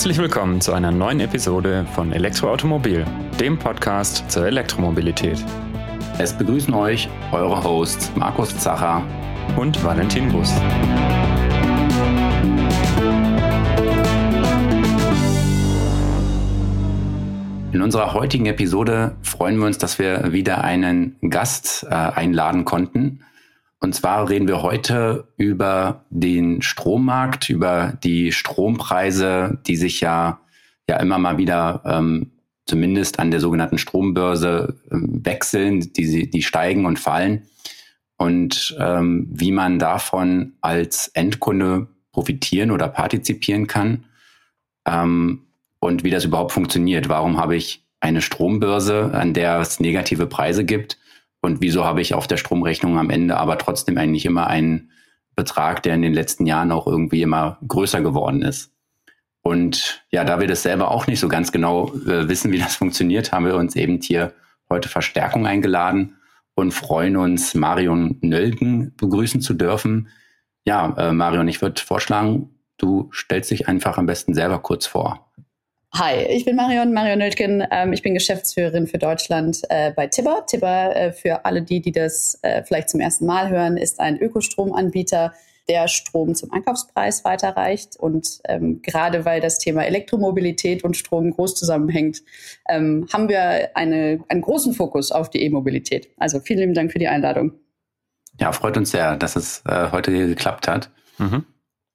Herzlich willkommen zu einer neuen Episode von Elektroautomobil, dem Podcast zur Elektromobilität. Es begrüßen euch eure Hosts Markus Zacher und Valentin Bus. In unserer heutigen Episode freuen wir uns, dass wir wieder einen Gast äh, einladen konnten. Und zwar reden wir heute über den Strommarkt, über die Strompreise, die sich ja, ja immer mal wieder ähm, zumindest an der sogenannten Strombörse ähm, wechseln, die, die steigen und fallen. Und ähm, wie man davon als Endkunde profitieren oder partizipieren kann ähm, und wie das überhaupt funktioniert. Warum habe ich eine Strombörse, an der es negative Preise gibt? Und wieso habe ich auf der Stromrechnung am Ende aber trotzdem eigentlich immer einen Betrag, der in den letzten Jahren auch irgendwie immer größer geworden ist? Und ja, da wir das selber auch nicht so ganz genau äh, wissen, wie das funktioniert, haben wir uns eben hier heute Verstärkung eingeladen und freuen uns, Marion Nölgen begrüßen zu dürfen. Ja, äh, Marion, ich würde vorschlagen, du stellst dich einfach am besten selber kurz vor. Hi, ich bin Marion, Marion Nöldgen. Ähm, ich bin Geschäftsführerin für Deutschland äh, bei Tibber. Tibber, äh, für alle die, die das äh, vielleicht zum ersten Mal hören, ist ein Ökostromanbieter, der Strom zum Einkaufspreis weiterreicht. Und ähm, gerade weil das Thema Elektromobilität und Strom groß zusammenhängt, ähm, haben wir eine, einen großen Fokus auf die E-Mobilität. Also vielen lieben Dank für die Einladung. Ja, freut uns sehr, dass es äh, heute geklappt hat. Mhm.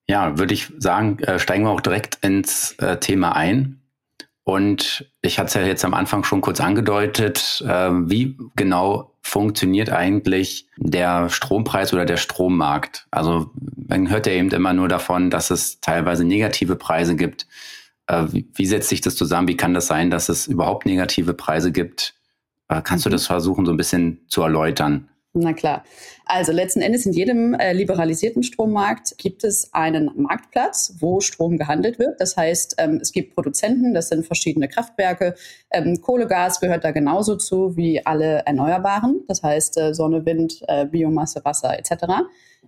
Ja, würde ich sagen, äh, steigen wir auch direkt ins äh, Thema ein. Und ich hatte es ja jetzt am Anfang schon kurz angedeutet, äh, wie genau funktioniert eigentlich der Strompreis oder der Strommarkt? Also man hört ja eben immer nur davon, dass es teilweise negative Preise gibt. Äh, wie, wie, setzt sich das zusammen? Wie kann das sein, dass es überhaupt negative Preise gibt? Äh, kannst du das versuchen, so ein bisschen zu erläutern? Na klar. Also letzten Endes in jedem äh, liberalisierten Strommarkt gibt es einen Marktplatz, wo Strom gehandelt wird. Das heißt, ähm, es gibt Produzenten, das sind verschiedene Kraftwerke. Ähm, Kohle, gehört da genauso zu wie alle Erneuerbaren. Das heißt äh, Sonne, Wind, äh, Biomasse, Wasser etc.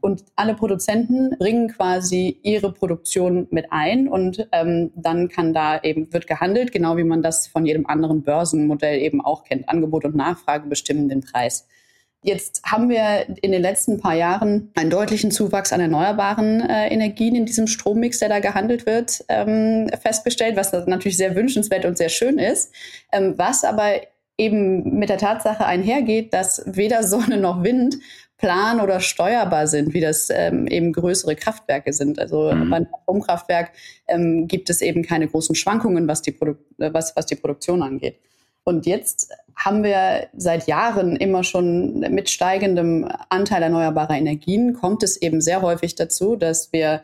Und alle Produzenten bringen quasi ihre Produktion mit ein und ähm, dann kann da eben wird gehandelt, genau wie man das von jedem anderen Börsenmodell eben auch kennt. Angebot und Nachfrage bestimmen den Preis. Jetzt haben wir in den letzten paar Jahren einen deutlichen Zuwachs an erneuerbaren äh, Energien in diesem Strommix, der da gehandelt wird, ähm, festgestellt, was natürlich sehr wünschenswert und sehr schön ist, ähm, was aber eben mit der Tatsache einhergeht, dass weder Sonne noch Wind plan- oder steuerbar sind, wie das ähm, eben größere Kraftwerke sind. Also mhm. beim Atomkraftwerk ähm, gibt es eben keine großen Schwankungen, was die, Produ was, was die Produktion angeht. Und jetzt haben wir seit Jahren immer schon mit steigendem Anteil erneuerbarer Energien, kommt es eben sehr häufig dazu, dass wir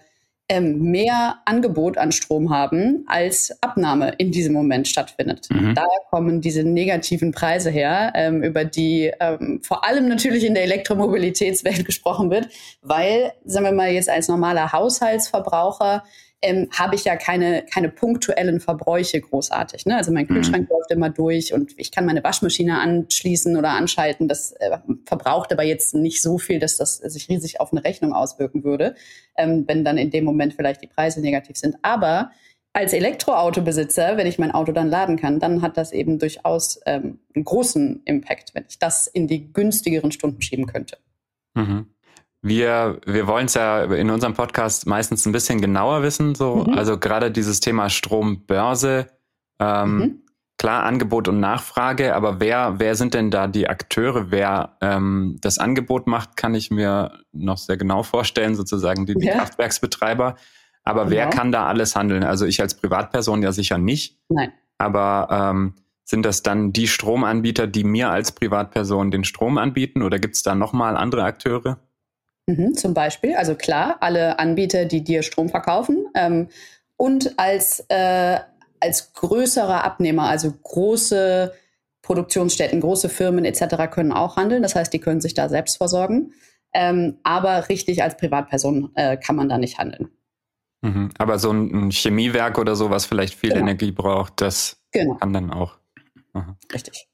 ähm, mehr Angebot an Strom haben, als Abnahme in diesem Moment stattfindet. Mhm. Daher kommen diese negativen Preise her, ähm, über die ähm, vor allem natürlich in der Elektromobilitätswelt gesprochen wird, weil, sagen wir mal, jetzt als normaler Haushaltsverbraucher ähm, habe ich ja keine, keine punktuellen Verbräuche großartig. Ne? Also mein mhm. Kühlschrank mhm. läuft immer durch und ich kann meine Waschmaschine anschließen oder anschalten. Das äh, verbraucht aber jetzt nicht so viel, dass das sich riesig auf eine Rechnung auswirken würde, ähm, wenn dann in dem Moment vielleicht die Preise negativ sind. Aber als Elektroautobesitzer, wenn ich mein Auto dann laden kann, dann hat das eben durchaus ähm, einen großen Impact, wenn ich das in die günstigeren Stunden schieben könnte. Mhm. Wir, wir wollen es ja in unserem Podcast meistens ein bisschen genauer wissen. So, mhm. also gerade dieses Thema Strombörse, ähm, mhm. klar Angebot und Nachfrage, aber wer, wer sind denn da die Akteure? Wer ähm, das Angebot macht, kann ich mir noch sehr genau vorstellen, sozusagen die, die ja. Kraftwerksbetreiber. Aber genau. wer kann da alles handeln? Also ich als Privatperson ja sicher nicht. Nein. Aber ähm, sind das dann die Stromanbieter, die mir als Privatperson den Strom anbieten oder gibt es da nochmal andere Akteure? Mhm, zum Beispiel, also klar, alle Anbieter, die dir Strom verkaufen. Ähm, und als, äh, als größerer Abnehmer, also große Produktionsstätten, große Firmen etc. können auch handeln. Das heißt, die können sich da selbst versorgen. Ähm, aber richtig als Privatperson äh, kann man da nicht handeln. Mhm. Aber so ein Chemiewerk oder so, was vielleicht viel genau. Energie braucht, das genau. kann dann auch. Aha. Richtig.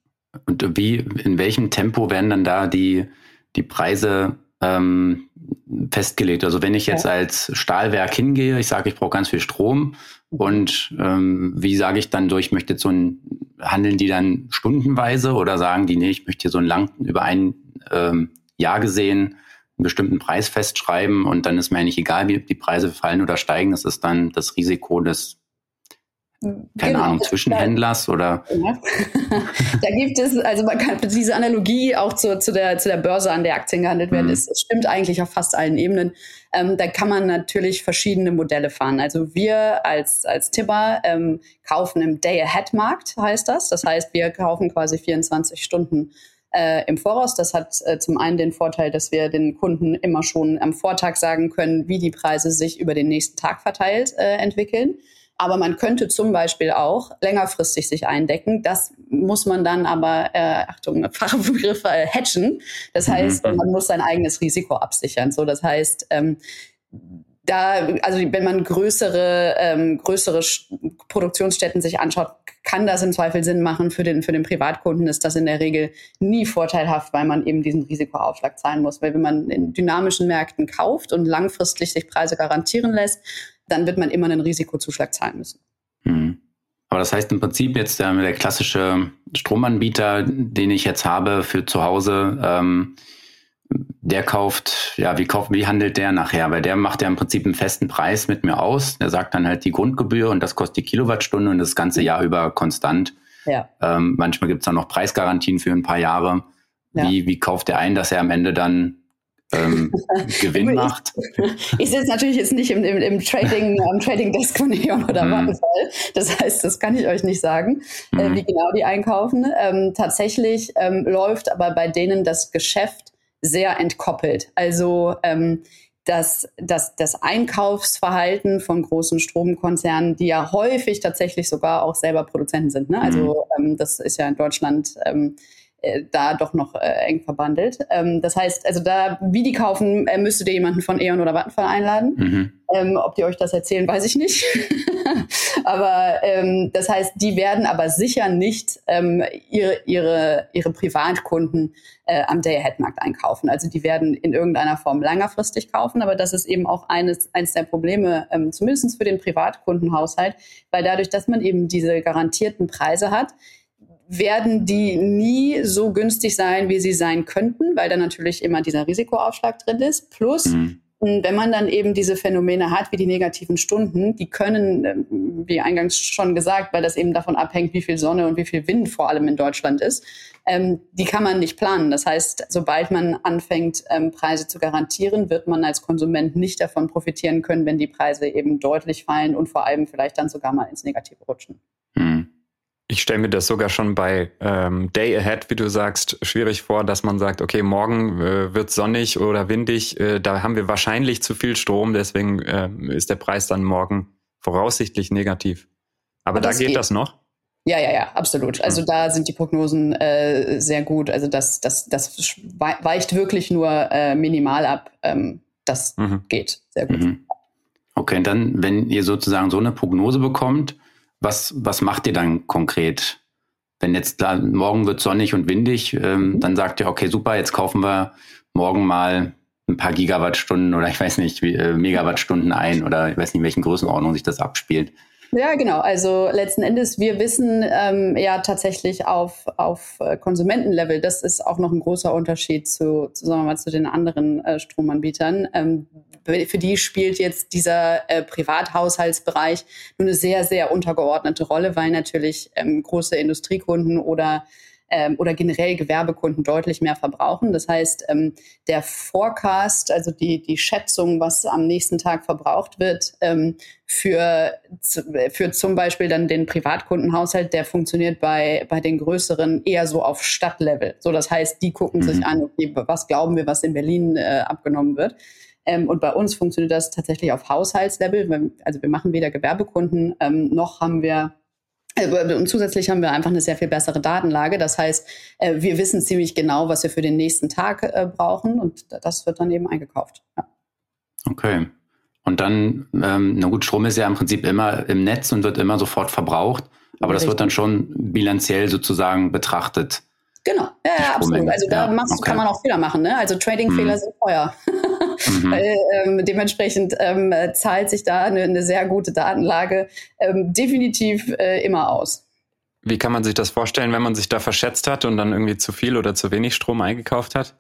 Und wie, in welchem Tempo werden dann da die, die Preise ähm, festgelegt. Also wenn ich jetzt ja. als Stahlwerk hingehe, ich sage, ich brauche ganz viel Strom und ähm, wie sage ich dann so, ich möchte so ein, handeln die dann stundenweise oder sagen die, nee, ich möchte hier so ein lang über ein ähm, Jahr gesehen einen bestimmten Preis festschreiben und dann ist mir eigentlich egal, wie die Preise fallen oder steigen. Das ist dann das Risiko des keine genau, Ahnung, Zwischenhändlers oder? Ja. da gibt es, also man kann diese Analogie auch zu, zu, der, zu der Börse, an der Aktien gehandelt werden, mhm. ist, stimmt eigentlich auf fast allen Ebenen. Ähm, da kann man natürlich verschiedene Modelle fahren. Also wir als, als Tipper ähm, kaufen im Day-Ahead-Markt, heißt das. Das heißt, wir kaufen quasi 24 Stunden äh, im Voraus. Das hat äh, zum einen den Vorteil, dass wir den Kunden immer schon am Vortag sagen können, wie die Preise sich über den nächsten Tag verteilt äh, entwickeln. Aber man könnte zum Beispiel auch längerfristig sich eindecken. Das muss man dann aber, äh, Achtung, Fachbegriff, äh, hedgen. Das mhm. heißt, man muss sein eigenes Risiko absichern. So, das heißt, ähm, da, also wenn man größere, ähm, größere Produktionsstätten sich anschaut, kann das im Zweifel Sinn machen. Für den, für den Privatkunden ist das in der Regel nie vorteilhaft, weil man eben diesen Risikoaufschlag zahlen muss. Weil wenn man in dynamischen Märkten kauft und langfristig sich Preise garantieren lässt, dann wird man immer einen Risikozuschlag zahlen müssen. Mhm. Aber das heißt im Prinzip jetzt der, der klassische Stromanbieter, den ich jetzt habe für zu Hause, ähm, der kauft, ja, wie kauft, wie handelt der nachher? Weil der macht ja im Prinzip einen festen Preis mit mir aus. Der sagt dann halt die Grundgebühr und das kostet die Kilowattstunde und das ganze Jahr über konstant. Ja. Ähm, manchmal gibt es dann noch Preisgarantien für ein paar Jahre. Ja. Wie, wie kauft der ein, dass er am Ende dann ähm, Gewinn macht. Ich, ich sitze natürlich jetzt nicht im, im, im Trading, am Trading Desk von Neon oder mm. Vattenfall. Das heißt, das kann ich euch nicht sagen, mm. äh, mhm. wie genau die einkaufen. Ähm, tatsächlich ähm, läuft aber bei denen das Geschäft sehr entkoppelt. Also ähm, das, das, das Einkaufsverhalten von großen Stromkonzernen, die ja häufig tatsächlich sogar auch selber Produzenten sind. Ne? Also mhm. ähm, das ist ja in Deutschland ähm, äh, da doch noch äh, eng verbandelt. Ähm, das heißt, also da, wie die kaufen, äh, müsstet ihr jemanden von E.ON oder Vattenfall einladen. Mhm. Ähm, ob die euch das erzählen, weiß ich nicht. aber ähm, das heißt, die werden aber sicher nicht ähm, ihre, ihre, ihre Privatkunden äh, am Day-Ahead-Markt einkaufen. Also die werden in irgendeiner Form längerfristig kaufen, aber das ist eben auch eines, eines der Probleme, ähm, zumindest für den Privatkundenhaushalt, weil dadurch, dass man eben diese garantierten Preise hat, werden die nie so günstig sein, wie sie sein könnten, weil da natürlich immer dieser Risikoaufschlag drin ist. Plus, mhm. wenn man dann eben diese Phänomene hat, wie die negativen Stunden, die können, ähm, wie eingangs schon gesagt, weil das eben davon abhängt, wie viel Sonne und wie viel Wind vor allem in Deutschland ist, ähm, die kann man nicht planen. Das heißt, sobald man anfängt, ähm, Preise zu garantieren, wird man als Konsument nicht davon profitieren können, wenn die Preise eben deutlich fallen und vor allem vielleicht dann sogar mal ins Negative rutschen. Mhm ich stelle mir das sogar schon bei ähm, Day Ahead, wie du sagst, schwierig vor, dass man sagt, okay, morgen äh, wird sonnig oder windig, äh, da haben wir wahrscheinlich zu viel Strom, deswegen äh, ist der Preis dann morgen voraussichtlich negativ. Aber da geht, geht das noch? Ja, ja, ja, absolut. Also da sind die Prognosen äh, sehr gut. Also das, das, das weicht wirklich nur äh, minimal ab. Ähm, das mhm. geht sehr gut. Mhm. Okay, und dann, wenn ihr sozusagen so eine Prognose bekommt, was, was macht ihr dann konkret? Wenn jetzt da morgen wird sonnig und windig, ähm, dann sagt ihr, okay, super, jetzt kaufen wir morgen mal ein paar Gigawattstunden oder ich weiß nicht, wie, äh, Megawattstunden ein oder ich weiß nicht, in welchen Größenordnungen sich das abspielt. Ja, genau. Also letzten Endes, wir wissen ähm, ja tatsächlich auf, auf äh, Konsumentenlevel, das ist auch noch ein großer Unterschied zu, zu sagen wir mal, zu den anderen äh, Stromanbietern. Ähm, für die spielt jetzt dieser äh, Privathaushaltsbereich nur eine sehr, sehr untergeordnete Rolle, weil natürlich ähm, große Industriekunden oder ähm, oder generell Gewerbekunden deutlich mehr verbrauchen. Das heißt, ähm, der Forecast, also die, die Schätzung, was am nächsten Tag verbraucht wird, ähm, für, für zum Beispiel dann den Privatkundenhaushalt, der funktioniert bei, bei den größeren eher so auf Stadtlevel. So, das heißt, die gucken mhm. sich an, okay, was glauben wir, was in Berlin äh, abgenommen wird. Ähm, und bei uns funktioniert das tatsächlich auf Haushaltslevel. Also wir machen weder Gewerbekunden, ähm, noch haben wir äh, und zusätzlich haben wir einfach eine sehr viel bessere Datenlage. Das heißt, äh, wir wissen ziemlich genau, was wir für den nächsten Tag äh, brauchen und das wird dann eben eingekauft. Ja. Okay. Und dann, ähm, na gut, Strom ist ja im Prinzip immer im Netz und wird immer sofort verbraucht, aber das Richtig. wird dann schon bilanziell sozusagen betrachtet. Genau, ja, ja absolut. Also da ja, machst, okay. kann man auch Fehler machen. Ne? Also Trading-Fehler mhm. sind teuer. mhm. Weil, ähm, dementsprechend ähm, zahlt sich da eine, eine sehr gute Datenlage ähm, definitiv äh, immer aus. Wie kann man sich das vorstellen, wenn man sich da verschätzt hat und dann irgendwie zu viel oder zu wenig Strom eingekauft hat?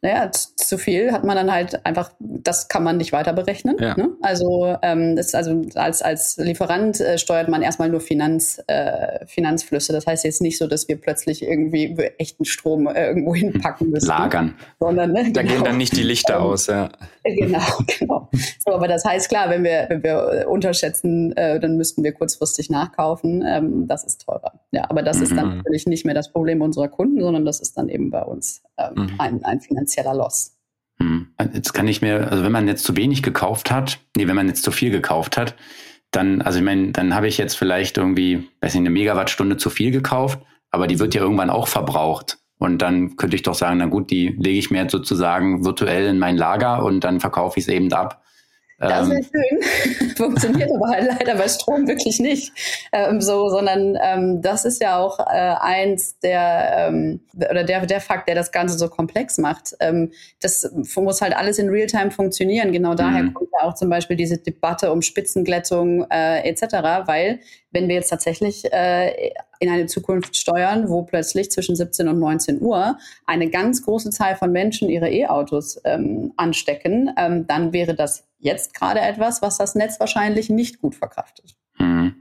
Naja, zu viel hat man dann halt einfach, das kann man nicht weiter berechnen. Ja. Ne? Also, ähm, das, also als, als Lieferant äh, steuert man erstmal nur Finanz, äh, Finanzflüsse. Das heißt jetzt nicht so, dass wir plötzlich irgendwie echten Strom äh, irgendwo hinpacken müssen. Lagern. Sondern, ne, da genau. gehen dann nicht die Lichter ähm, aus, ja. Genau, genau. So, aber das heißt klar, wenn wir, wenn wir unterschätzen, äh, dann müssten wir kurzfristig nachkaufen. Ähm, das ist teurer. Ja, aber das mhm. ist dann mhm. natürlich nicht mehr das Problem unserer Kunden, sondern das ist dann eben bei uns ähm, mhm. ein, ein Finanz finanzieller Loss. Hm. Jetzt kann ich mir, also wenn man jetzt zu wenig gekauft hat, nee, wenn man jetzt zu viel gekauft hat, dann, also ich meine, dann habe ich jetzt vielleicht irgendwie, weiß nicht, eine Megawattstunde zu viel gekauft, aber die wird ja irgendwann auch verbraucht. Und dann könnte ich doch sagen, na gut, die lege ich mir jetzt sozusagen virtuell in mein Lager und dann verkaufe ich es eben ab. Das wäre ähm, schön. Funktioniert aber halt leider bei Strom wirklich nicht ähm, so, sondern ähm, das ist ja auch äh, eins der ähm, oder der der Fakt, der das Ganze so komplex macht. Ähm, das muss halt alles in Realtime funktionieren. Genau daher mhm. kommt ja auch zum Beispiel diese Debatte um Spitzenglättung äh, etc., weil wenn wir jetzt tatsächlich äh, in eine Zukunft steuern, wo plötzlich zwischen 17 und 19 Uhr eine ganz große Zahl von Menschen ihre E-Autos ähm, anstecken, ähm, dann wäre das jetzt gerade etwas, was das Netz wahrscheinlich nicht gut verkraftet. Mhm.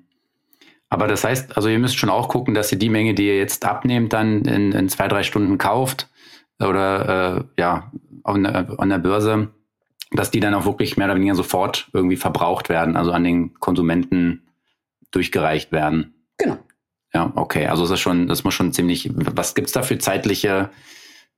Aber das heißt, also ihr müsst schon auch gucken, dass ihr die Menge, die ihr jetzt abnehmt, dann in, in zwei, drei Stunden kauft oder äh, ja, an der, an der Börse, dass die dann auch wirklich mehr oder weniger sofort irgendwie verbraucht werden, also an den Konsumenten durchgereicht werden. Genau. Ja, okay. Also das ist schon, das muss schon ziemlich. Was gibt's da für zeitliche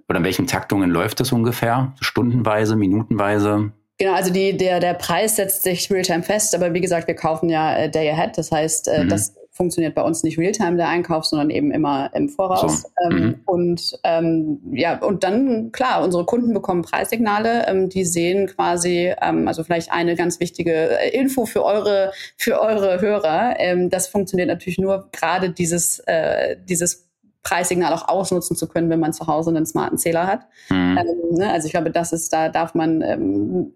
oder in welchen Taktungen läuft das ungefähr? Stundenweise, minutenweise? Genau, also die, der, der Preis setzt sich Realtime fest, aber wie gesagt, wir kaufen ja äh, Day Ahead. Das heißt, äh, mhm. das funktioniert bei uns nicht Realtime der Einkauf, sondern eben immer im Voraus. So. Ähm, mhm. Und ähm, ja, und dann klar, unsere Kunden bekommen Preissignale, ähm, die sehen quasi, ähm, also vielleicht eine ganz wichtige äh, Info für eure für eure Hörer. Ähm, das funktioniert natürlich nur gerade dieses äh, dieses Preissignal auch ausnutzen zu können, wenn man zu Hause einen smarten Zähler hat. Mhm. Ähm, ne? Also ich glaube, das ist, da darf man, ähm,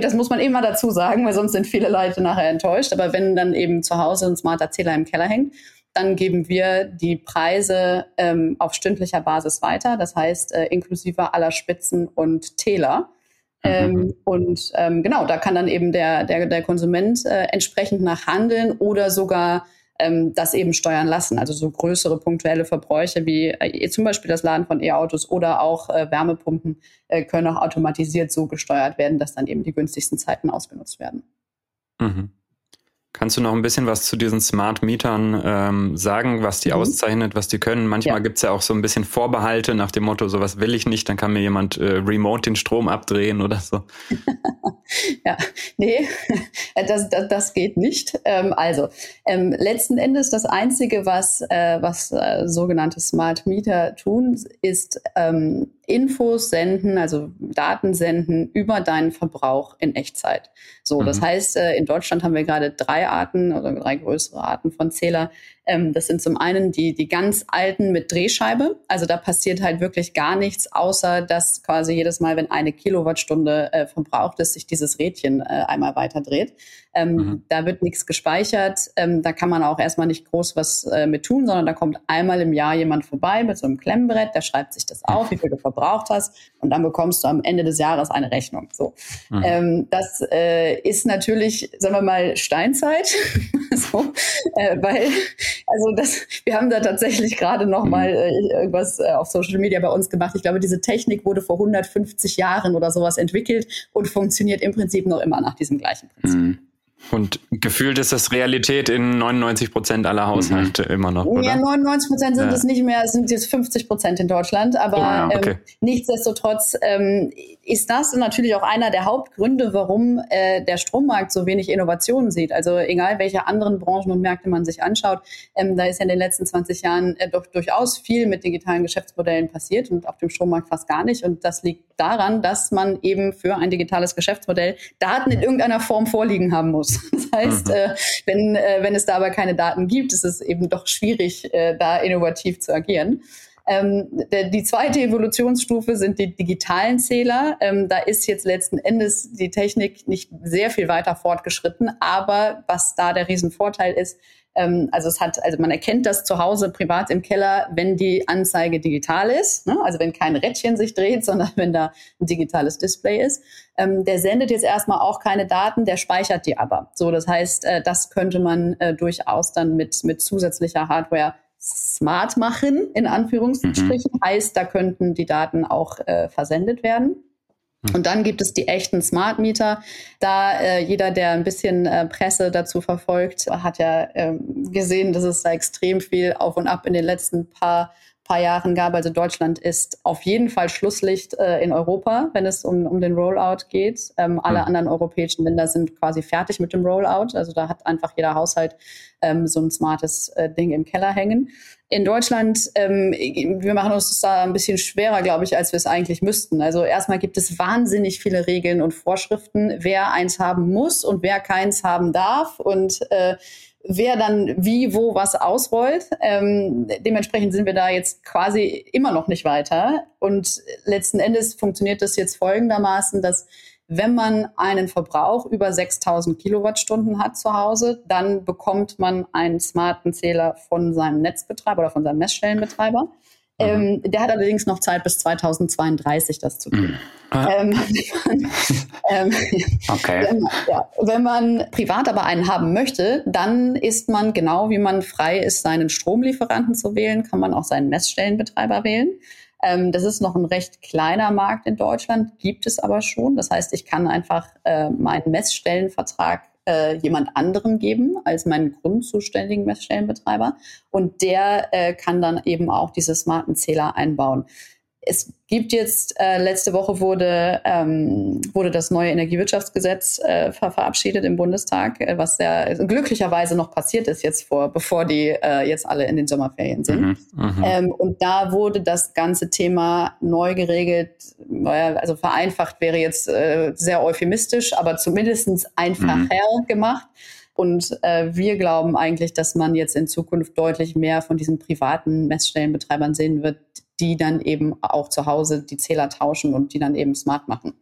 das muss man immer dazu sagen, weil sonst sind viele Leute nachher enttäuscht. Aber wenn dann eben zu Hause ein smarter Zähler im Keller hängt, dann geben wir die Preise ähm, auf stündlicher Basis weiter, das heißt äh, inklusive aller Spitzen und Täler. Mhm. Ähm, und ähm, genau, da kann dann eben der, der, der Konsument äh, entsprechend nachhandeln oder sogar ähm, das eben steuern lassen. Also so größere punktuelle Verbräuche wie äh, zum Beispiel das Laden von E-Autos oder auch äh, Wärmepumpen äh, können auch automatisiert so gesteuert werden, dass dann eben die günstigsten Zeiten ausgenutzt werden. Mhm. Kannst du noch ein bisschen was zu diesen Smart Mietern ähm, sagen, was die mhm. auszeichnet, was die können? Manchmal ja. gibt's ja auch so ein bisschen Vorbehalte nach dem Motto, sowas will ich nicht, dann kann mir jemand äh, remote den Strom abdrehen oder so. ja, nee, das, das, das geht nicht. Ähm, also, ähm, letzten Endes das Einzige, was, äh, was äh, sogenannte Smart Meter tun, ist ähm, Infos senden, also Daten senden über deinen Verbrauch in Echtzeit. So, mhm. das heißt, äh, in Deutschland haben wir gerade drei Arten oder drei größere Arten von Zähler, ähm, das sind zum einen die, die ganz alten mit Drehscheibe. Also da passiert halt wirklich gar nichts, außer dass quasi jedes Mal, wenn eine Kilowattstunde äh, verbraucht ist, sich dieses Rädchen äh, einmal weiter dreht. Ähm, mhm. Da wird nichts gespeichert. Ähm, da kann man auch erstmal nicht groß was äh, mit tun, sondern da kommt einmal im Jahr jemand vorbei mit so einem Klemmbrett, der schreibt sich das auf, wie viel du verbraucht hast, und dann bekommst du am Ende des Jahres eine Rechnung. So, mhm. ähm, das äh, ist natürlich, sagen wir mal, Steinzeit, so, äh, weil also das, wir haben da tatsächlich gerade noch mal mhm. äh, irgendwas äh, auf Social Media bei uns gemacht. Ich glaube, diese Technik wurde vor 150 Jahren oder sowas entwickelt und funktioniert im Prinzip noch immer nach diesem gleichen Prinzip. Mhm. Und gefühlt ist das Realität in 99 Prozent aller Haushalte mhm. immer noch. Oder? Ja, 99 Prozent sind ja. es nicht mehr, es sind jetzt 50 Prozent in Deutschland. Aber oh, ja, okay. ähm, nichtsdestotrotz ähm, ist das natürlich auch einer der Hauptgründe, warum äh, der Strommarkt so wenig Innovationen sieht. Also egal, welche anderen Branchen und Märkte man sich anschaut, ähm, da ist ja in den letzten 20 Jahren äh, doch durchaus viel mit digitalen Geschäftsmodellen passiert und auf dem Strommarkt fast gar nicht. Und das liegt daran, dass man eben für ein digitales Geschäftsmodell Daten in irgendeiner Form vorliegen haben muss. Das heißt, mhm. äh, wenn, äh, wenn es da aber keine Daten gibt, ist es eben doch schwierig, äh, da innovativ zu agieren. Ähm, der, die zweite Evolutionsstufe sind die digitalen Zähler. Ähm, da ist jetzt letzten Endes die Technik nicht sehr viel weiter fortgeschritten, aber was da der Riesenvorteil ist, ähm, also es hat, also man erkennt das zu Hause privat im Keller, wenn die Anzeige digital ist, ne? also wenn kein Rädchen sich dreht, sondern wenn da ein digitales Display ist. Ähm, der sendet jetzt erstmal auch keine Daten, der speichert die aber. So, das heißt, äh, das könnte man äh, durchaus dann mit, mit zusätzlicher Hardware smart machen, in Anführungsstrichen. Mhm. Heißt, da könnten die Daten auch äh, versendet werden. Mhm. Und dann gibt es die echten Smart Meter. Da äh, jeder, der ein bisschen äh, Presse dazu verfolgt, hat ja ähm, gesehen, dass es da extrem viel auf und ab in den letzten paar paar Jahren gab. Also Deutschland ist auf jeden Fall Schlusslicht äh, in Europa, wenn es um, um den Rollout geht. Ähm, alle mhm. anderen europäischen Länder sind quasi fertig mit dem Rollout. Also da hat einfach jeder Haushalt ähm, so ein smartes äh, Ding im Keller hängen in Deutschland, ähm, wir machen uns da ein bisschen schwerer, glaube ich, als wir es eigentlich müssten. Also erstmal gibt es wahnsinnig viele Regeln und Vorschriften, wer eins haben muss und wer keins haben darf und äh, wer dann wie, wo was ausrollt. Ähm, dementsprechend sind wir da jetzt quasi immer noch nicht weiter. Und letzten Endes funktioniert das jetzt folgendermaßen, dass wenn man einen Verbrauch über 6000 Kilowattstunden hat zu Hause, dann bekommt man einen smarten Zähler von seinem Netzbetreiber oder von seinem Messstellenbetreiber. Mhm. Ähm, der hat allerdings noch Zeit bis 2032, das zu tun. Mhm. Ah. Ähm, ähm, okay. Wenn, ja, wenn man privat aber einen haben möchte, dann ist man genau wie man frei ist, seinen Stromlieferanten zu wählen, kann man auch seinen Messstellenbetreiber wählen. Ähm, das ist noch ein recht kleiner Markt in Deutschland, gibt es aber schon. Das heißt, ich kann einfach äh, meinen Messstellenvertrag äh, jemand anderem geben als meinen grundzuständigen Messstellenbetreiber und der äh, kann dann eben auch diese smarten Zähler einbauen. Es gibt jetzt, äh, letzte Woche wurde, ähm, wurde das neue Energiewirtschaftsgesetz äh, ver verabschiedet im Bundestag, äh, was sehr glücklicherweise noch passiert ist jetzt vor, bevor die äh, jetzt alle in den Sommerferien sind. Mhm, mhm. ähm, und da wurde das ganze Thema neu geregelt, also vereinfacht wäre jetzt äh, sehr euphemistisch, aber zumindestens einfacher mhm. gemacht. Und äh, wir glauben eigentlich, dass man jetzt in Zukunft deutlich mehr von diesen privaten Messstellenbetreibern sehen wird, die dann eben auch zu Hause die Zähler tauschen und die dann eben smart machen.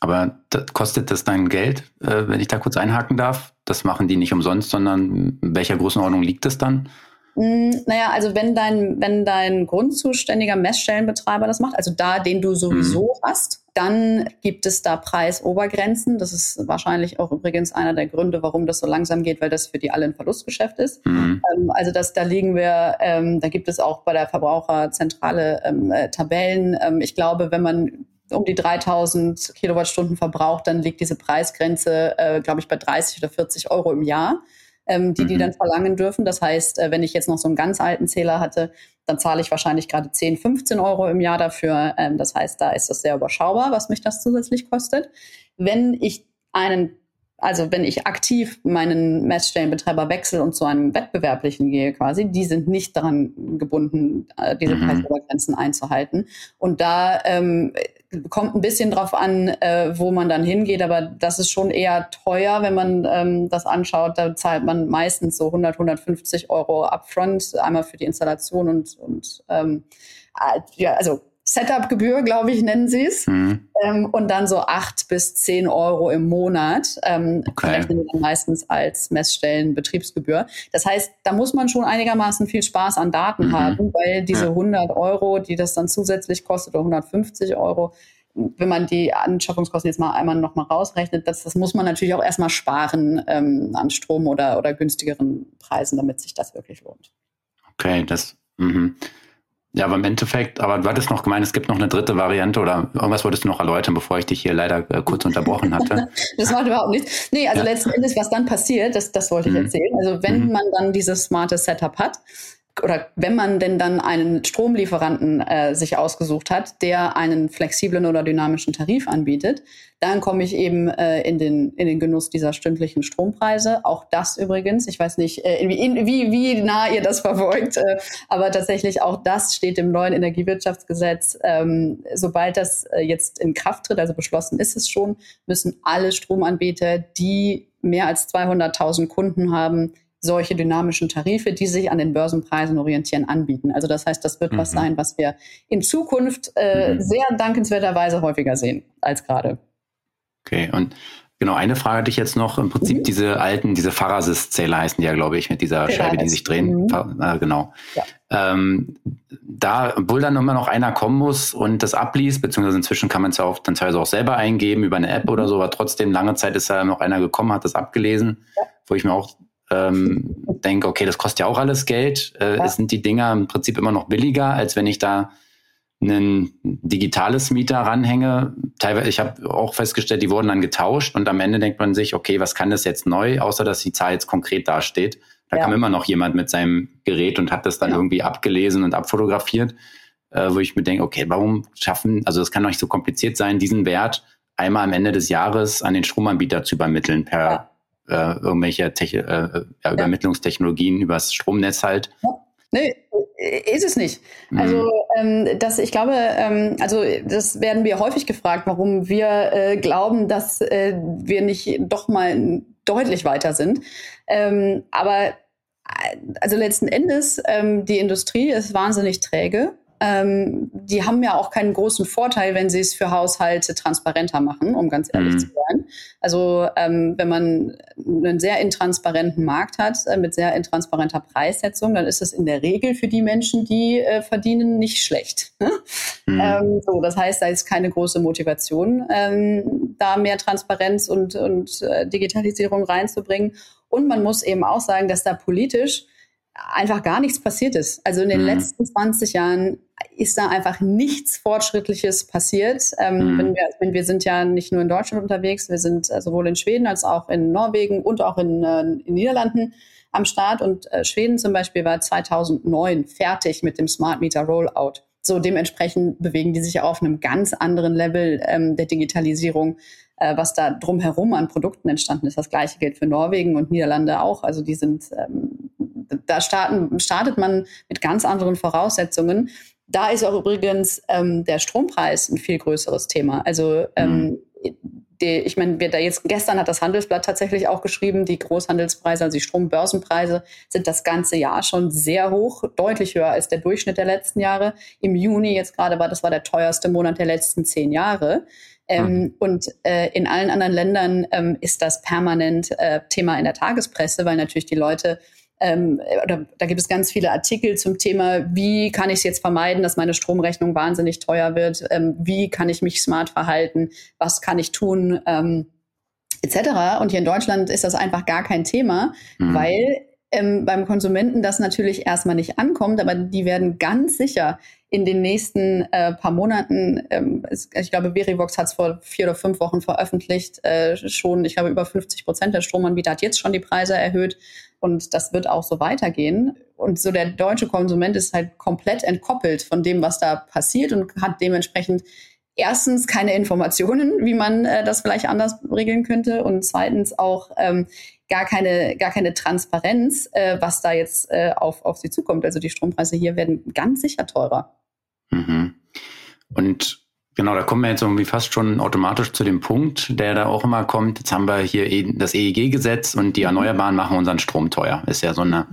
Aber das, kostet das dein Geld, äh, wenn ich da kurz einhaken darf? Das machen die nicht umsonst, sondern in welcher Größenordnung liegt es dann? Mm, naja, also wenn dein, wenn dein grundzuständiger Messstellenbetreiber das macht, also da, den du sowieso mhm. hast, dann gibt es da Preisobergrenzen. Das ist wahrscheinlich auch übrigens einer der Gründe, warum das so langsam geht, weil das für die alle ein Verlustgeschäft ist. Mhm. Ähm, also das, da liegen wir, ähm, da gibt es auch bei der Verbraucherzentrale ähm, äh, Tabellen. Ähm, ich glaube, wenn man um die 3000 Kilowattstunden verbraucht, dann liegt diese Preisgrenze, äh, glaube ich, bei 30 oder 40 Euro im Jahr ähm, die die mhm. dann verlangen dürfen. Das heißt, äh, wenn ich jetzt noch so einen ganz alten Zähler hatte, dann zahle ich wahrscheinlich gerade 10, 15 Euro im Jahr dafür. Ähm, das heißt, da ist das sehr überschaubar, was mich das zusätzlich kostet. Wenn ich einen also wenn ich aktiv meinen Messstellenbetreiber wechsle und zu einem wettbewerblichen gehe quasi, die sind nicht daran gebunden, äh, diese mhm. Preisobergrenzen einzuhalten. Und da ähm, kommt ein bisschen drauf an, äh, wo man dann hingeht, aber das ist schon eher teuer, wenn man ähm, das anschaut. Da zahlt man meistens so 100, 150 Euro upfront, einmal für die Installation und, und ähm, äh, ja, also Setup-Gebühr, glaube ich, nennen sie es. Mhm. Ähm, und dann so acht bis zehn Euro im Monat. Ähm, okay. Rechnen wir dann meistens als Messstellenbetriebsgebühr. Das heißt, da muss man schon einigermaßen viel Spaß an Daten mhm. haben, weil diese ja. 100 Euro, die das dann zusätzlich kostet, oder 150 Euro, wenn man die Anschaffungskosten jetzt mal einmal noch mal rausrechnet, das, das muss man natürlich auch erstmal sparen ähm, an Strom oder, oder günstigeren Preisen, damit sich das wirklich lohnt. Okay, das. Mhm. Ja, aber im Endeffekt, aber du hattest noch gemeint, es gibt noch eine dritte Variante oder irgendwas wolltest du noch erläutern, bevor ich dich hier leider äh, kurz unterbrochen hatte. das macht überhaupt nichts. Nee, also ja. letzten Endes, was dann passiert, das, das wollte ich mhm. erzählen. Also wenn mhm. man dann dieses smarte Setup hat, oder wenn man denn dann einen Stromlieferanten äh, sich ausgesucht hat, der einen flexiblen oder dynamischen Tarif anbietet, dann komme ich eben äh, in, den, in den Genuss dieser stündlichen Strompreise. Auch das übrigens, ich weiß nicht, äh, in, wie, wie nah ihr das verfolgt, äh, aber tatsächlich auch das steht im neuen Energiewirtschaftsgesetz. Ähm, sobald das äh, jetzt in Kraft tritt, also beschlossen ist es schon, müssen alle Stromanbieter, die mehr als 200.000 Kunden haben, solche dynamischen Tarife, die sich an den Börsenpreisen orientieren, anbieten. Also das heißt, das wird mhm. was sein, was wir in Zukunft äh, mhm. sehr dankenswerterweise häufiger sehen als gerade. Okay, und Genau, eine Frage hatte ich jetzt noch. Im Prinzip mhm. diese alten, diese Pharasis-Zähler heißen ja, glaube ich, mit dieser Pharasis. Scheibe, die sich drehen. Mhm. Äh, genau. Ja. Ähm, da, obwohl dann immer noch einer kommen muss und das abliest, beziehungsweise inzwischen kann man es ja auch dann teilweise auch selber eingeben über eine App oder so, aber trotzdem lange Zeit ist da noch einer gekommen, hat das abgelesen, ja. wo ich mir auch ähm, denke, okay, das kostet ja auch alles Geld. Äh, ja. Sind die Dinger im Prinzip immer noch billiger, als wenn ich da ein digitales Mieter ranhänge. Teilweise, ich habe auch festgestellt, die wurden dann getauscht und am Ende denkt man sich, okay, was kann das jetzt neu, außer dass die Zahl jetzt konkret dasteht. Da ja. kam immer noch jemand mit seinem Gerät und hat das dann ja. irgendwie abgelesen und abfotografiert, äh, wo ich mir denke, okay, warum schaffen, also es kann doch nicht so kompliziert sein, diesen Wert einmal am Ende des Jahres an den Stromanbieter zu übermitteln per. Äh, irgendwelche Te äh, ja, Übermittlungstechnologien übers Stromnetz halt. Nee, ist es nicht. Mhm. Also ähm, das, ich glaube, ähm, also das werden wir häufig gefragt, warum wir äh, glauben, dass äh, wir nicht doch mal deutlich weiter sind. Ähm, aber äh, also letzten Endes, ähm, die Industrie ist wahnsinnig träge ähm, die haben ja auch keinen großen Vorteil, wenn sie es für Haushalte transparenter machen, um ganz ehrlich mhm. zu sein. Also ähm, wenn man einen sehr intransparenten Markt hat, äh, mit sehr intransparenter Preissetzung, dann ist es in der Regel für die Menschen, die äh, verdienen, nicht schlecht. Ne? Mhm. Ähm, so, das heißt, da ist keine große Motivation, ähm, da mehr Transparenz und, und äh, Digitalisierung reinzubringen. Und man muss eben auch sagen, dass da politisch einfach gar nichts passiert ist. Also in den mhm. letzten 20 Jahren ist da einfach nichts Fortschrittliches passiert. Ähm, mhm. wenn wir, wenn wir sind ja nicht nur in Deutschland unterwegs, wir sind äh, sowohl in Schweden als auch in Norwegen und auch in, äh, in Niederlanden am Start. Und äh, Schweden zum Beispiel war 2009 fertig mit dem Smart Meter Rollout. So dementsprechend bewegen die sich auf einem ganz anderen Level ähm, der Digitalisierung, äh, was da drumherum an Produkten entstanden ist. Das gleiche gilt für Norwegen und Niederlande auch. Also die sind ähm, da starten, startet man mit ganz anderen Voraussetzungen. Da ist auch übrigens ähm, der Strompreis ein viel größeres Thema. Also ähm, mhm. die, ich meine, da jetzt gestern hat das Handelsblatt tatsächlich auch geschrieben, die Großhandelspreise, also die Strombörsenpreise sind das ganze Jahr schon sehr hoch, deutlich höher als der Durchschnitt der letzten Jahre. Im Juni jetzt gerade war, das war der teuerste Monat der letzten zehn Jahre. Ähm, mhm. Und äh, in allen anderen Ländern ähm, ist das permanent äh, Thema in der Tagespresse, weil natürlich die Leute ähm, oder da gibt es ganz viele Artikel zum Thema, wie kann ich es jetzt vermeiden, dass meine Stromrechnung wahnsinnig teuer wird, ähm, wie kann ich mich smart verhalten, was kann ich tun, ähm, etc. Und hier in Deutschland ist das einfach gar kein Thema, mhm. weil ähm, beim Konsumenten das natürlich erstmal nicht ankommt, aber die werden ganz sicher in den nächsten äh, paar Monaten, ähm, ich glaube, Verivox hat es vor vier oder fünf Wochen veröffentlicht, äh, schon, ich glaube, über 50 Prozent der Stromanbieter hat jetzt schon die Preise erhöht. Und das wird auch so weitergehen. Und so der deutsche Konsument ist halt komplett entkoppelt von dem, was da passiert und hat dementsprechend erstens keine Informationen, wie man äh, das vielleicht anders regeln könnte und zweitens auch ähm, gar keine gar keine Transparenz, äh, was da jetzt äh, auf auf sie zukommt. Also die Strompreise hier werden ganz sicher teurer. Mhm. Und Genau, da kommen wir jetzt irgendwie fast schon automatisch zu dem Punkt, der da auch immer kommt. Jetzt haben wir hier e, das EEG-Gesetz und die Erneuerbaren machen unseren Strom teuer. Ist ja so eine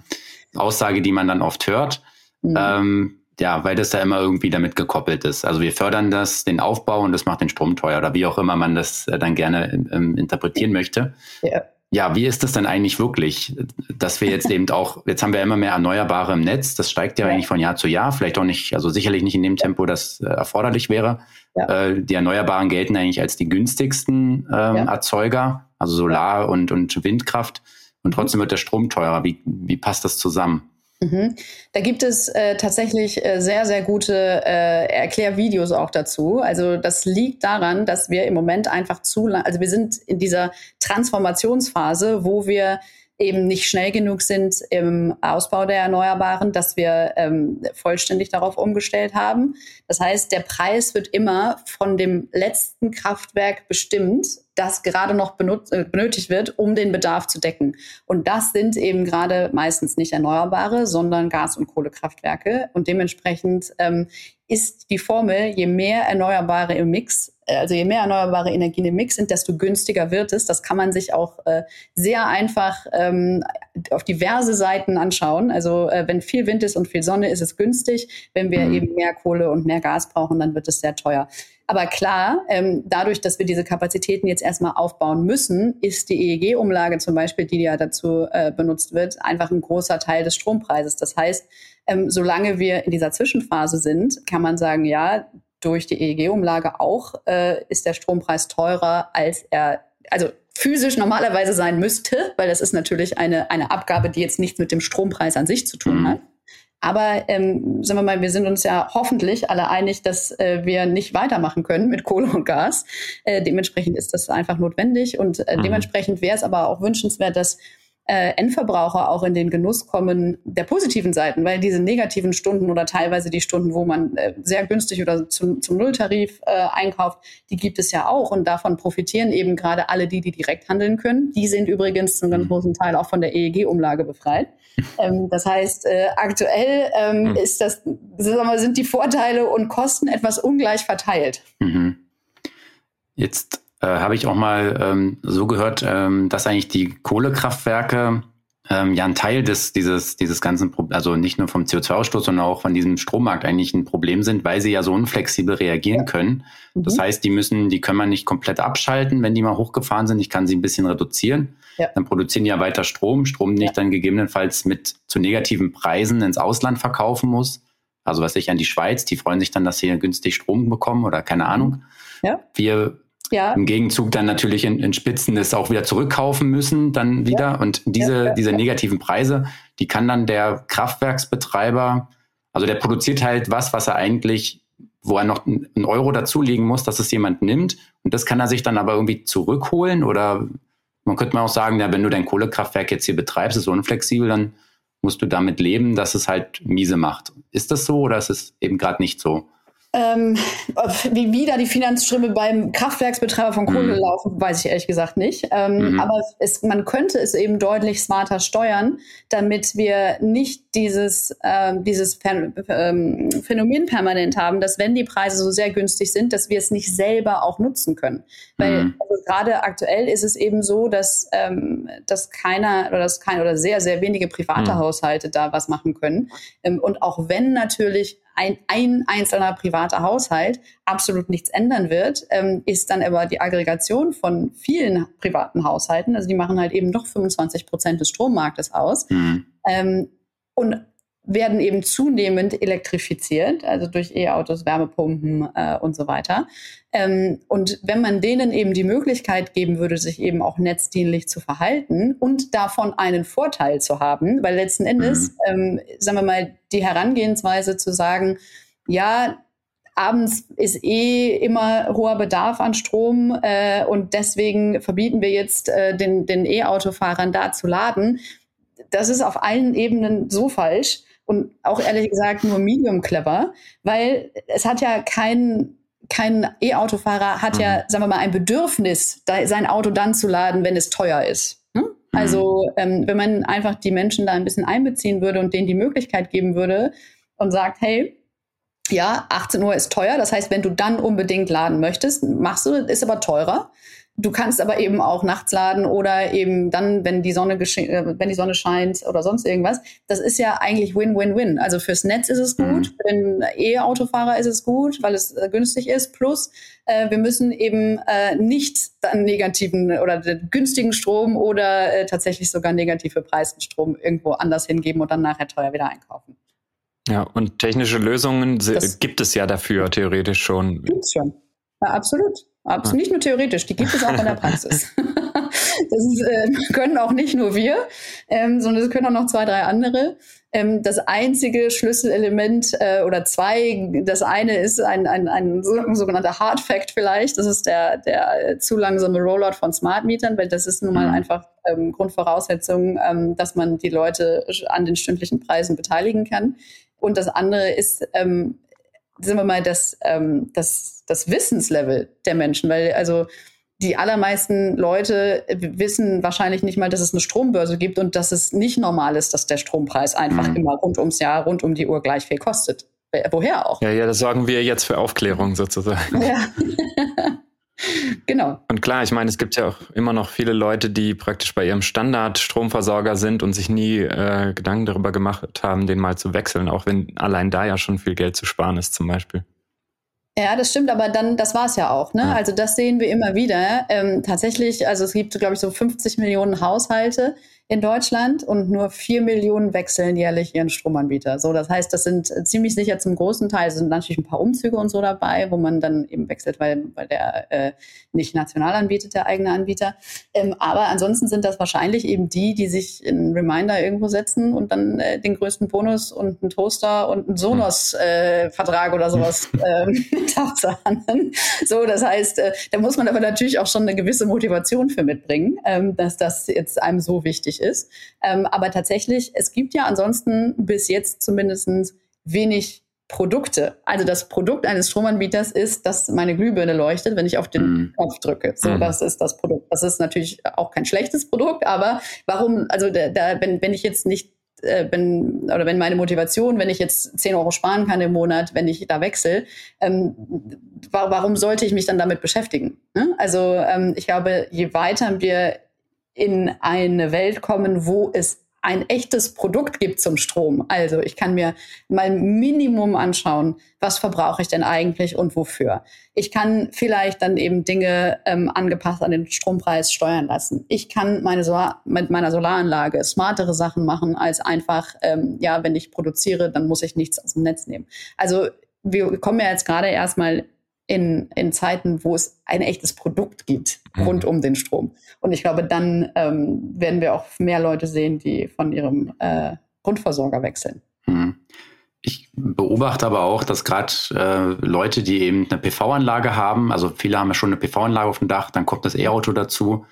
Aussage, die man dann oft hört. Mhm. Ähm, ja, weil das da immer irgendwie damit gekoppelt ist. Also wir fördern das, den Aufbau und das macht den Strom teuer oder wie auch immer man das äh, dann gerne ähm, interpretieren möchte. Ja ja, wie ist das denn eigentlich wirklich, dass wir jetzt eben auch, jetzt haben wir immer mehr Erneuerbare im Netz, das steigt ja, ja. eigentlich von Jahr zu Jahr, vielleicht auch nicht, also sicherlich nicht in dem Tempo, das äh, erforderlich wäre. Ja. Äh, die Erneuerbaren gelten eigentlich als die günstigsten ähm, ja. Erzeuger, also Solar und, und Windkraft. Und trotzdem wird der Strom teurer. Wie, wie passt das zusammen? Mhm. Da gibt es äh, tatsächlich äh, sehr, sehr gute äh, Erklärvideos auch dazu. Also das liegt daran, dass wir im Moment einfach zu lang, also wir sind in dieser Transformationsphase, wo wir eben nicht schnell genug sind im Ausbau der Erneuerbaren, dass wir ähm, vollständig darauf umgestellt haben. Das heißt, der Preis wird immer von dem letzten Kraftwerk bestimmt, das gerade noch äh, benötigt wird, um den Bedarf zu decken. Und das sind eben gerade meistens nicht Erneuerbare, sondern Gas- und Kohlekraftwerke. Und dementsprechend ähm, ist die Formel, je mehr Erneuerbare im Mix also je mehr erneuerbare Energien im Mix sind, desto günstiger wird es. Das kann man sich auch äh, sehr einfach ähm, auf diverse Seiten anschauen. Also äh, wenn viel Wind ist und viel Sonne, ist es günstig. Wenn wir mhm. eben mehr Kohle und mehr Gas brauchen, dann wird es sehr teuer. Aber klar, ähm, dadurch, dass wir diese Kapazitäten jetzt erstmal aufbauen müssen, ist die EEG-Umlage zum Beispiel, die ja dazu äh, benutzt wird, einfach ein großer Teil des Strompreises. Das heißt, ähm, solange wir in dieser Zwischenphase sind, kann man sagen, ja, durch die EEG-Umlage auch äh, ist der Strompreis teurer, als er, also physisch normalerweise sein müsste, weil das ist natürlich eine, eine Abgabe, die jetzt nichts mit dem Strompreis an sich zu tun mhm. hat. Aber ähm, sagen wir mal, wir sind uns ja hoffentlich alle einig, dass äh, wir nicht weitermachen können mit Kohle und Gas. Äh, dementsprechend ist das einfach notwendig und äh, mhm. dementsprechend wäre es aber auch wünschenswert, dass äh, Endverbraucher auch in den Genuss kommen der positiven Seiten, weil diese negativen Stunden oder teilweise die Stunden, wo man äh, sehr günstig oder zum, zum Nulltarif äh, einkauft, die gibt es ja auch und davon profitieren eben gerade alle die, die direkt handeln können. Die sind übrigens zum ganz mhm. großen Teil auch von der EEG-Umlage befreit. Ähm, das heißt, äh, aktuell ähm, mhm. ist das, sind die Vorteile und Kosten etwas ungleich verteilt. Mhm. Jetzt äh, habe ich auch mal ähm, so gehört, ähm, dass eigentlich die Kohlekraftwerke ähm, ja ein Teil des dieses dieses ganzen, Pro also nicht nur vom CO2-Ausstoß, sondern auch von diesem Strommarkt eigentlich ein Problem sind, weil sie ja so unflexibel reagieren können. Mhm. Das heißt, die müssen, die können man nicht komplett abschalten, wenn die mal hochgefahren sind. Ich kann sie ein bisschen reduzieren. Ja. Dann produzieren die ja weiter Strom, Strom, den ja. ich dann gegebenenfalls mit zu negativen Preisen ins Ausland verkaufen muss. Also was ich an die Schweiz, die freuen sich dann, dass sie günstig Strom bekommen oder keine Ahnung. Ja. Wir ja. im Gegenzug dann natürlich in, in Spitzen das auch wieder zurückkaufen müssen, dann wieder. Ja. Und diese, ja, diese negativen Preise, die kann dann der Kraftwerksbetreiber, also der produziert halt was, was er eigentlich, wo er noch einen Euro dazulegen muss, dass es jemand nimmt. Und das kann er sich dann aber irgendwie zurückholen oder man könnte mal auch sagen, ja, wenn du dein Kohlekraftwerk jetzt hier betreibst, ist unflexibel, dann musst du damit leben, dass es halt miese macht. Ist das so oder ist es eben gerade nicht so? Ähm, wie wieder die Finanzströme beim Kraftwerksbetreiber von Kohle mhm. laufen, weiß ich ehrlich gesagt nicht. Ähm, mhm. Aber es, man könnte es eben deutlich smarter steuern, damit wir nicht dieses, äh, dieses ähm, Phänomen permanent haben, dass wenn die Preise so sehr günstig sind, dass wir es nicht selber auch nutzen können. Weil mhm. also gerade aktuell ist es eben so, dass, ähm, dass keiner oder dass kein oder sehr, sehr wenige private mhm. Haushalte da was machen können. Ähm, und auch wenn natürlich ein, ein einzelner privater Haushalt absolut nichts ändern wird, ähm, ist dann aber die Aggregation von vielen privaten Haushalten, also die machen halt eben doch 25 Prozent des Strommarktes aus. Mhm. Ähm, und werden eben zunehmend elektrifiziert, also durch E-Autos, Wärmepumpen äh, und so weiter. Ähm, und wenn man denen eben die Möglichkeit geben würde, sich eben auch netzdienlich zu verhalten und davon einen Vorteil zu haben, weil letzten Endes, mhm. ähm, sagen wir mal, die Herangehensweise zu sagen, ja, abends ist eh immer hoher Bedarf an Strom äh, und deswegen verbieten wir jetzt äh, den, den E-Autofahrern da zu laden. Das ist auf allen Ebenen so falsch und auch ehrlich gesagt nur medium clever, weil es hat ja kein kein E-Autofahrer hat mhm. ja, sagen wir mal, ein Bedürfnis, sein Auto dann zu laden, wenn es teuer ist. Hm? Mhm. Also ähm, wenn man einfach die Menschen da ein bisschen einbeziehen würde und denen die Möglichkeit geben würde und sagt, hey, ja, 18 Uhr ist teuer. Das heißt, wenn du dann unbedingt laden möchtest, machst du, ist aber teurer. Du kannst aber eben auch nachts laden oder eben dann, wenn die Sonne äh, wenn die Sonne scheint oder sonst irgendwas. Das ist ja eigentlich Win-Win-Win. Also fürs Netz ist es gut, mhm. für den E-Autofahrer ist es gut, weil es äh, günstig ist. Plus äh, wir müssen eben äh, nicht dann negativen oder günstigen Strom oder äh, tatsächlich sogar negative preisen Strom irgendwo anders hingeben und dann nachher teuer wieder einkaufen. Ja, und technische Lösungen das gibt es ja dafür theoretisch schon. Gibt's schon. Ja, absolut. Absolut. Nicht nur theoretisch, die gibt es auch in der Praxis. das ist, äh, können auch nicht nur wir, ähm, sondern es können auch noch zwei, drei andere. Ähm, das einzige Schlüsselelement äh, oder zwei, das eine ist ein, ein, ein sogenannter Hard Fact vielleicht. Das ist der, der zu langsame Rollout von Smart Mietern, weil das ist nun mal mhm. einfach ähm, Grundvoraussetzung, ähm, dass man die Leute an den stündlichen Preisen beteiligen kann. Und das andere ist, ähm, sind wir mal, das, ähm, das, das Wissenslevel der Menschen, weil also die allermeisten Leute wissen wahrscheinlich nicht mal, dass es eine Strombörse gibt und dass es nicht normal ist, dass der Strompreis einfach mhm. immer rund ums Jahr, rund um die Uhr gleich viel kostet. woher auch? Ja, ja, das sorgen wir jetzt für Aufklärung sozusagen. Ja. genau. Und klar, ich meine, es gibt ja auch immer noch viele Leute, die praktisch bei ihrem Standard-Stromversorger sind und sich nie äh, Gedanken darüber gemacht haben, den mal zu wechseln, auch wenn allein da ja schon viel Geld zu sparen ist zum Beispiel. Ja, das stimmt, aber dann, das war es ja auch. Ne? Also das sehen wir immer wieder. Ähm, tatsächlich, also es gibt, glaube ich, so 50 Millionen Haushalte, in Deutschland und nur vier Millionen wechseln jährlich ihren Stromanbieter. So, das heißt, das sind ziemlich sicher zum großen Teil sind natürlich ein paar Umzüge und so dabei, wo man dann eben wechselt, weil, weil der äh, nicht national anbietet, der eigene Anbieter. Ähm, aber ansonsten sind das wahrscheinlich eben die, die sich in Reminder irgendwo setzen und dann äh, den größten Bonus und einen Toaster und einen Sonos-Vertrag äh, oder sowas äh, mit abzahlen. So, das heißt, äh, da muss man aber natürlich auch schon eine gewisse Motivation für mitbringen, ähm, dass das jetzt einem so wichtig ist. Ähm, aber tatsächlich, es gibt ja ansonsten bis jetzt zumindest wenig Produkte. Also das Produkt eines Stromanbieters ist, dass meine Glühbirne leuchtet, wenn ich auf den mm. Knopf drücke. So, mm. das ist das Produkt. Das ist natürlich auch kein schlechtes Produkt, aber warum, also da, da wenn, wenn ich jetzt nicht äh, bin, oder wenn meine Motivation, wenn ich jetzt 10 Euro sparen kann im Monat, wenn ich da wechsle, ähm, warum sollte ich mich dann damit beschäftigen? Ne? Also ähm, ich glaube, je weiter wir in eine Welt kommen, wo es ein echtes Produkt gibt zum Strom. Also ich kann mir mal Minimum anschauen, was verbrauche ich denn eigentlich und wofür. Ich kann vielleicht dann eben Dinge ähm, angepasst an den Strompreis steuern lassen. Ich kann meine Solar mit meiner Solaranlage smartere Sachen machen als einfach, ähm, ja, wenn ich produziere, dann muss ich nichts aus dem Netz nehmen. Also wir kommen ja jetzt gerade erstmal in, in Zeiten, wo es ein echtes Produkt gibt mhm. rund um den Strom. Und ich glaube, dann ähm, werden wir auch mehr Leute sehen, die von ihrem äh, Grundversorger wechseln. Mhm. Ich beobachte aber auch, dass gerade äh, Leute, die eben eine PV-Anlage haben, also viele haben ja schon eine PV-Anlage auf dem Dach, dann kommt das E-Auto dazu,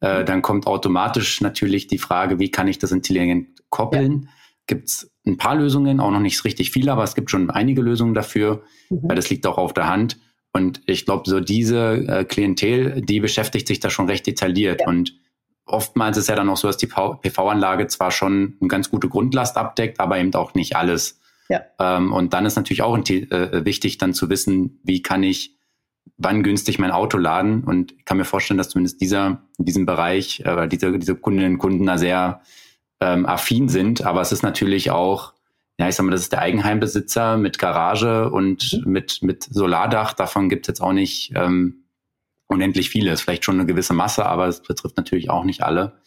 äh, mhm. dann kommt automatisch natürlich die Frage, wie kann ich das intelligent koppeln? Ja. Gibt es ein paar Lösungen, auch noch nicht richtig viele, aber es gibt schon einige Lösungen dafür, mhm. weil das liegt auch auf der Hand. Und ich glaube, so diese äh, Klientel, die beschäftigt sich da schon recht detailliert. Ja. Und oftmals ist ja dann auch so, dass die PV-Anlage zwar schon eine ganz gute Grundlast abdeckt, aber eben auch nicht alles. Ja. Ähm, und dann ist natürlich auch äh, wichtig, dann zu wissen, wie kann ich wann günstig mein Auto laden. Und ich kann mir vorstellen, dass zumindest dieser, in diesem Bereich, äh, diese, diese Kundinnen und Kunden da sehr ähm, affin sind. Aber es ist natürlich auch ja, ich sag mal, das ist der Eigenheimbesitzer mit Garage und mhm. mit, mit Solardach. Davon gibt es jetzt auch nicht ähm, unendlich viele. Ist vielleicht schon eine gewisse Masse, aber es betrifft natürlich auch nicht alle.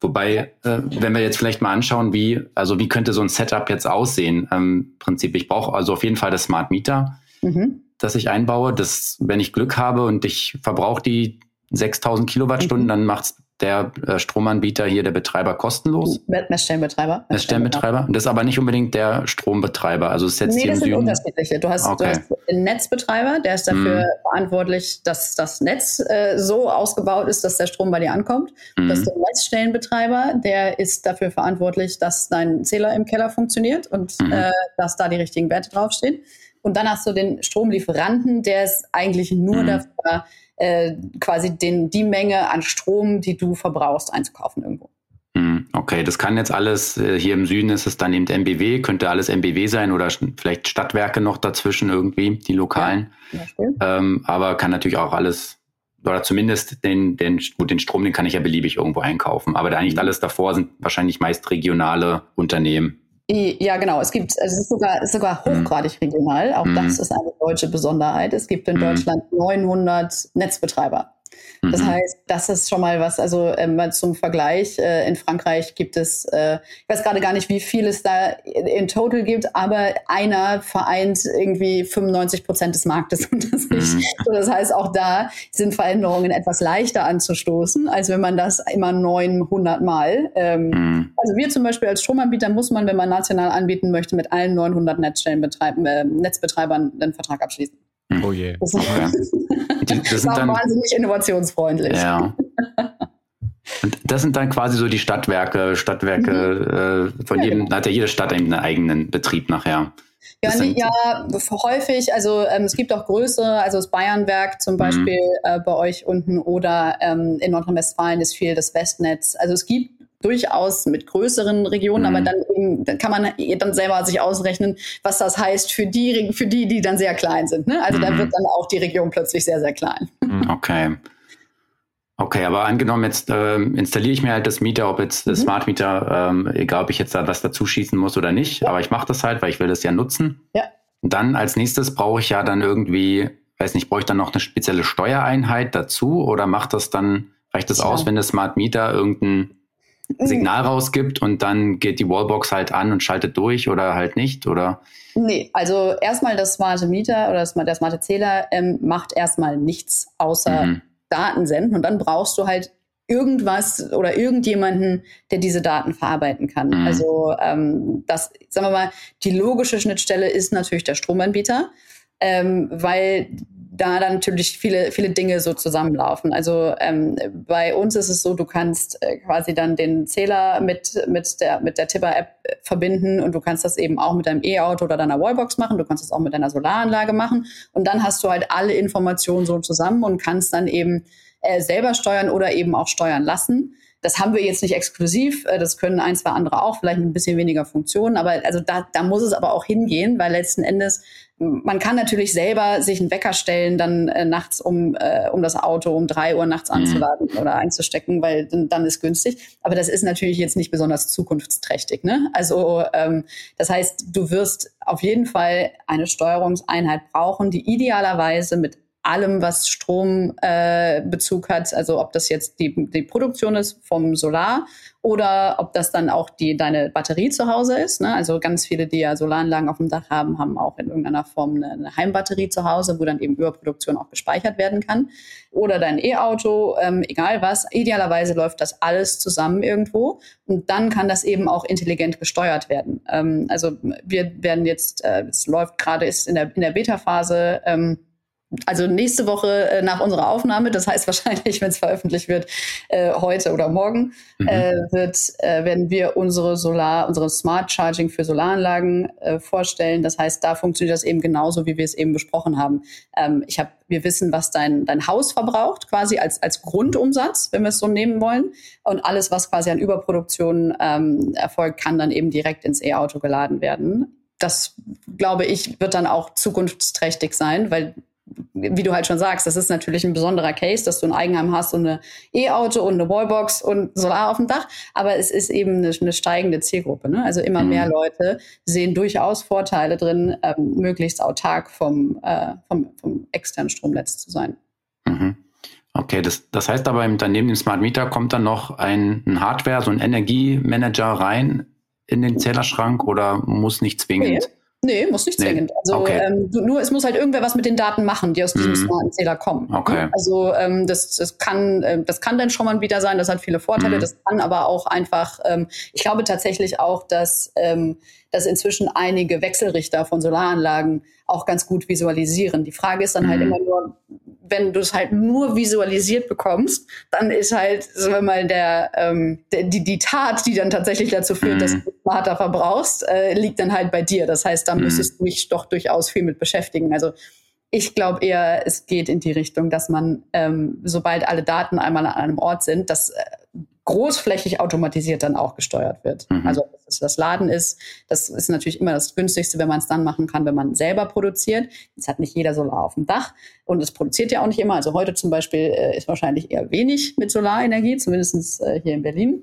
Wobei, äh, wenn wir jetzt vielleicht mal anschauen, wie, also wie könnte so ein Setup jetzt aussehen? Ähm, Prinzip, ich brauche also auf jeden Fall das Smart Meter, mhm. das ich einbaue. Das, wenn ich Glück habe und ich verbrauche die 6000 Kilowattstunden, mhm. dann macht's der äh, Stromanbieter hier, der Betreiber, kostenlos? Messstellenbetreiber. Messstellenbetreiber. Das ist aber nicht unbedingt der Strombetreiber. Also es ist jetzt nee, das sind unterschiedliche. Du hast, okay. du hast den Netzbetreiber, der ist dafür mm. verantwortlich, dass das Netz äh, so ausgebaut ist, dass der Strom bei dir ankommt. Mm. Das ist der Messstellenbetreiber, der ist dafür verantwortlich, dass dein Zähler im Keller funktioniert und mm. äh, dass da die richtigen Werte draufstehen. Und dann hast du den Stromlieferanten, der ist eigentlich nur mhm. dafür äh, quasi den, die Menge an Strom, die du verbrauchst, einzukaufen irgendwo. Mhm. Okay, das kann jetzt alles, äh, hier im Süden ist es dann eben MBW, könnte alles MBW sein oder vielleicht Stadtwerke noch dazwischen irgendwie, die lokalen. Ja, ähm, aber kann natürlich auch alles, oder zumindest den, den, gut, den Strom, den kann ich ja beliebig irgendwo einkaufen. Aber eigentlich mhm. alles davor sind wahrscheinlich meist regionale Unternehmen. Ja, genau. Es gibt, also es ist sogar, ist sogar mhm. hochgradig regional. Auch mhm. das ist eine deutsche Besonderheit. Es gibt in mhm. Deutschland 900 Netzbetreiber. Das mhm. heißt, das ist schon mal was, also ähm, zum Vergleich, äh, in Frankreich gibt es, äh, ich weiß gerade gar nicht, wie viel es da in total gibt, aber einer vereint irgendwie 95 Prozent des Marktes unter sich. Mhm. So, das heißt, auch da sind Veränderungen etwas leichter anzustoßen, als wenn man das immer 900 Mal. Ähm, mhm. Also wir zum Beispiel als Stromanbieter muss man, wenn man national anbieten möchte, mit allen 900 Netzstellenbetreibern, äh, Netzbetreibern einen Vertrag abschließen. Oh je. Das, okay. das, ist auch dann, wahnsinnig innovationsfreundlich. Ja. Und das sind dann quasi so die Stadtwerke, Stadtwerke mhm. äh, von ja, jedem, genau. hat ja jede Stadt einen eigenen Betrieb nachher. Ja, nee, ja, häufig, also ähm, es gibt auch größere, also das Bayernwerk zum mhm. Beispiel mhm. äh, bei euch unten oder ähm, in Nordrhein-Westfalen ist viel das Westnetz. Also es gibt durchaus mit größeren Regionen, mhm. aber dann, eben, dann kann man dann selber sich ausrechnen, was das heißt für die, für die, die dann sehr klein sind. Ne? Also mhm. da wird dann auch die Region plötzlich sehr, sehr klein. Mhm, okay. Okay, aber angenommen, jetzt ähm, installiere ich mir halt das Mieter, ob jetzt das mhm. Smart Meter, ähm, egal ob ich jetzt da was dazu schießen muss oder nicht, ja. aber ich mache das halt, weil ich will das ja nutzen. Ja. Und dann als nächstes brauche ich ja dann irgendwie, weiß nicht, brauche ich dann noch eine spezielle Steuereinheit dazu oder macht das dann, reicht das ja. aus, wenn der Smart Meter irgendein. Signal rausgibt und dann geht die Wallbox halt an und schaltet durch oder halt nicht, oder? Nee, also erstmal das smarte Meter oder das, der smarte Zähler ähm, macht erstmal nichts außer mhm Daten senden und dann brauchst du halt irgendwas oder irgendjemanden, der diese Daten verarbeiten kann. Mhm. Also ähm, das, sagen wir mal, die logische Schnittstelle ist natürlich der Stromanbieter, ähm, weil da dann natürlich viele, viele Dinge so zusammenlaufen. Also ähm, bei uns ist es so, du kannst äh, quasi dann den Zähler mit, mit der, mit der Tipper-App äh, verbinden und du kannst das eben auch mit deinem E-Auto oder deiner Wallbox machen. Du kannst das auch mit deiner Solaranlage machen. Und dann hast du halt alle Informationen so zusammen und kannst dann eben äh, selber steuern oder eben auch steuern lassen. Das haben wir jetzt nicht exklusiv. Äh, das können ein, zwei andere auch, vielleicht ein bisschen weniger Funktionen. Aber also da, da muss es aber auch hingehen, weil letzten Endes man kann natürlich selber sich einen Wecker stellen, dann äh, nachts um, äh, um das Auto um drei Uhr nachts anzuladen mhm. oder einzustecken, weil dann, dann ist günstig. Aber das ist natürlich jetzt nicht besonders zukunftsträchtig. Ne? Also ähm, das heißt, du wirst auf jeden Fall eine Steuerungseinheit brauchen, die idealerweise mit allem, was Strombezug äh, hat, also ob das jetzt die, die Produktion ist vom Solar oder ob das dann auch die deine Batterie zu Hause ist. Ne? Also ganz viele, die ja Solaranlagen auf dem Dach haben, haben auch in irgendeiner Form eine, eine Heimbatterie zu Hause, wo dann eben Überproduktion auch gespeichert werden kann. Oder dein E-Auto, ähm, egal was. Idealerweise läuft das alles zusammen irgendwo und dann kann das eben auch intelligent gesteuert werden. Ähm, also wir werden jetzt, äh, es läuft gerade, ist in der, in der Beta-Phase, ähm, also nächste Woche äh, nach unserer Aufnahme, das heißt wahrscheinlich, wenn es veröffentlicht wird, äh, heute oder morgen, mhm. äh, wird, äh, werden wir unsere Solar, unsere Smart Charging für Solaranlagen äh, vorstellen. Das heißt, da funktioniert das eben genauso, wie wir es eben besprochen haben. Ähm, ich habe, wir wissen, was dein, dein Haus verbraucht, quasi als, als Grundumsatz, wenn wir es so nehmen wollen. Und alles, was quasi an Überproduktion ähm, erfolgt, kann dann eben direkt ins E-Auto geladen werden das, glaube ich, wird dann auch zukunftsträchtig sein, weil wie du halt schon sagst, das ist natürlich ein besonderer Case, dass du ein Eigenheim hast und eine E-Auto und eine Wallbox und Solar auf dem Dach, aber es ist eben eine, eine steigende Zielgruppe. Ne? Also immer mhm. mehr Leute sehen durchaus Vorteile drin, ähm, möglichst autark vom, äh, vom, vom externen Stromnetz zu sein. Mhm. Okay, das, das heißt aber, daneben dem Smart Meter kommt dann noch ein, ein Hardware, so ein Energiemanager rein in den Zählerschrank oder muss nicht zwingend? Okay. Nee, muss nicht zwingend. Nee. Also okay. ähm, nur es muss halt irgendwer was mit den Daten machen, die aus diesem mhm. smarten Zähler kommen. Okay. Also ähm, das, das kann äh, das kann dann schon mal wieder sein. Das hat viele Vorteile. Mhm. Das kann aber auch einfach. Ähm, ich glaube tatsächlich auch, dass ähm, dass inzwischen einige Wechselrichter von Solaranlagen auch ganz gut visualisieren. Die Frage ist dann halt mhm. halt immer nur, wenn du es halt nur visualisiert bekommst, dann ist halt, sagen wir mal, der, ähm, der die, die Tat, die dann tatsächlich dazu führt, mhm. dass du smarter verbrauchst, äh, liegt dann halt bei dir. Das heißt, da mhm. müsstest du dich doch durchaus viel mit beschäftigen. Also ich glaube eher, es geht in die Richtung, dass man, ähm, sobald alle Daten einmal an einem Ort sind, dass äh, großflächig automatisiert dann auch gesteuert wird. Mhm. Also dass das Laden ist, das ist natürlich immer das günstigste, wenn man es dann machen kann, wenn man selber produziert. Jetzt hat nicht jeder Solar auf dem Dach und es produziert ja auch nicht immer. Also heute zum Beispiel äh, ist wahrscheinlich eher wenig mit Solarenergie, zumindest äh, hier in Berlin.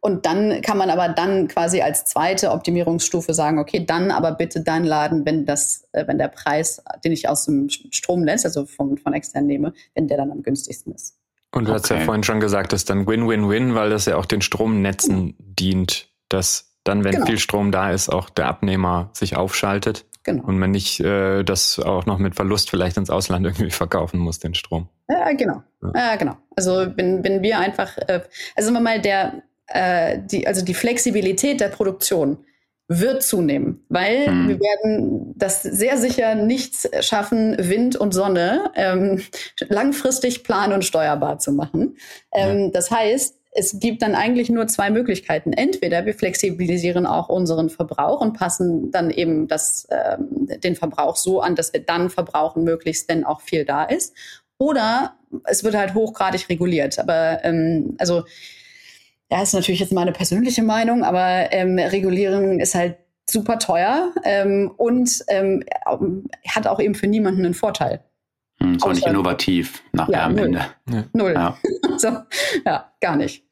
Und dann kann man aber dann quasi als zweite Optimierungsstufe sagen, okay, dann aber bitte dein Laden, wenn das, äh, wenn der Preis, den ich aus dem Stromnetz, also von, von extern nehme, wenn der dann am günstigsten ist. Und du okay. hast ja vorhin schon gesagt, das ist dann Win-Win-Win, weil das ja auch den Stromnetzen genau. dient, dass dann, wenn genau. viel Strom da ist, auch der Abnehmer sich aufschaltet. Genau. Und man nicht äh, das auch noch mit Verlust vielleicht ins Ausland irgendwie verkaufen muss, den Strom. Ja, genau. Ja, ja genau. Also wenn, wenn wir einfach, äh, also mal der, äh, die, also die Flexibilität der Produktion wird zunehmen, weil hm. wir werden das sehr sicher nicht schaffen, Wind und Sonne ähm, langfristig plan- und steuerbar zu machen. Ähm, ja. Das heißt, es gibt dann eigentlich nur zwei Möglichkeiten. Entweder wir flexibilisieren auch unseren Verbrauch und passen dann eben das, ähm, den Verbrauch so an, dass wir dann verbrauchen, möglichst, wenn auch viel da ist. Oder es wird halt hochgradig reguliert. Aber ähm, also ja, ist natürlich jetzt meine persönliche Meinung, aber ähm, Regulierung ist halt super teuer ähm, und ähm, hat auch eben für niemanden einen Vorteil. Hm, ist auch nicht innovativ nachher ja, am null. Ende. Ja. Null. Ja. so, ja, gar nicht.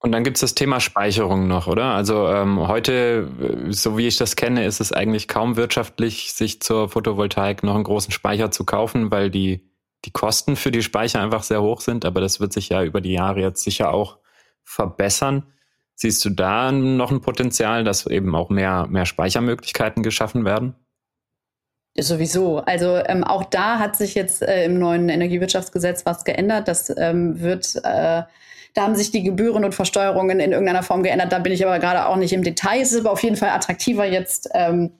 Und dann gibt's das Thema Speicherung noch, oder? Also ähm, heute, so wie ich das kenne, ist es eigentlich kaum wirtschaftlich, sich zur Photovoltaik noch einen großen Speicher zu kaufen, weil die, die Kosten für die Speicher einfach sehr hoch sind. Aber das wird sich ja über die Jahre jetzt sicher auch verbessern. Siehst du da noch ein Potenzial, dass eben auch mehr, mehr Speichermöglichkeiten geschaffen werden? Sowieso. Also ähm, auch da hat sich jetzt äh, im neuen Energiewirtschaftsgesetz was geändert. Das ähm, wird, äh, da haben sich die Gebühren und Versteuerungen in irgendeiner Form geändert. Da bin ich aber gerade auch nicht im Detail. Es ist aber auf jeden Fall attraktiver jetzt ähm,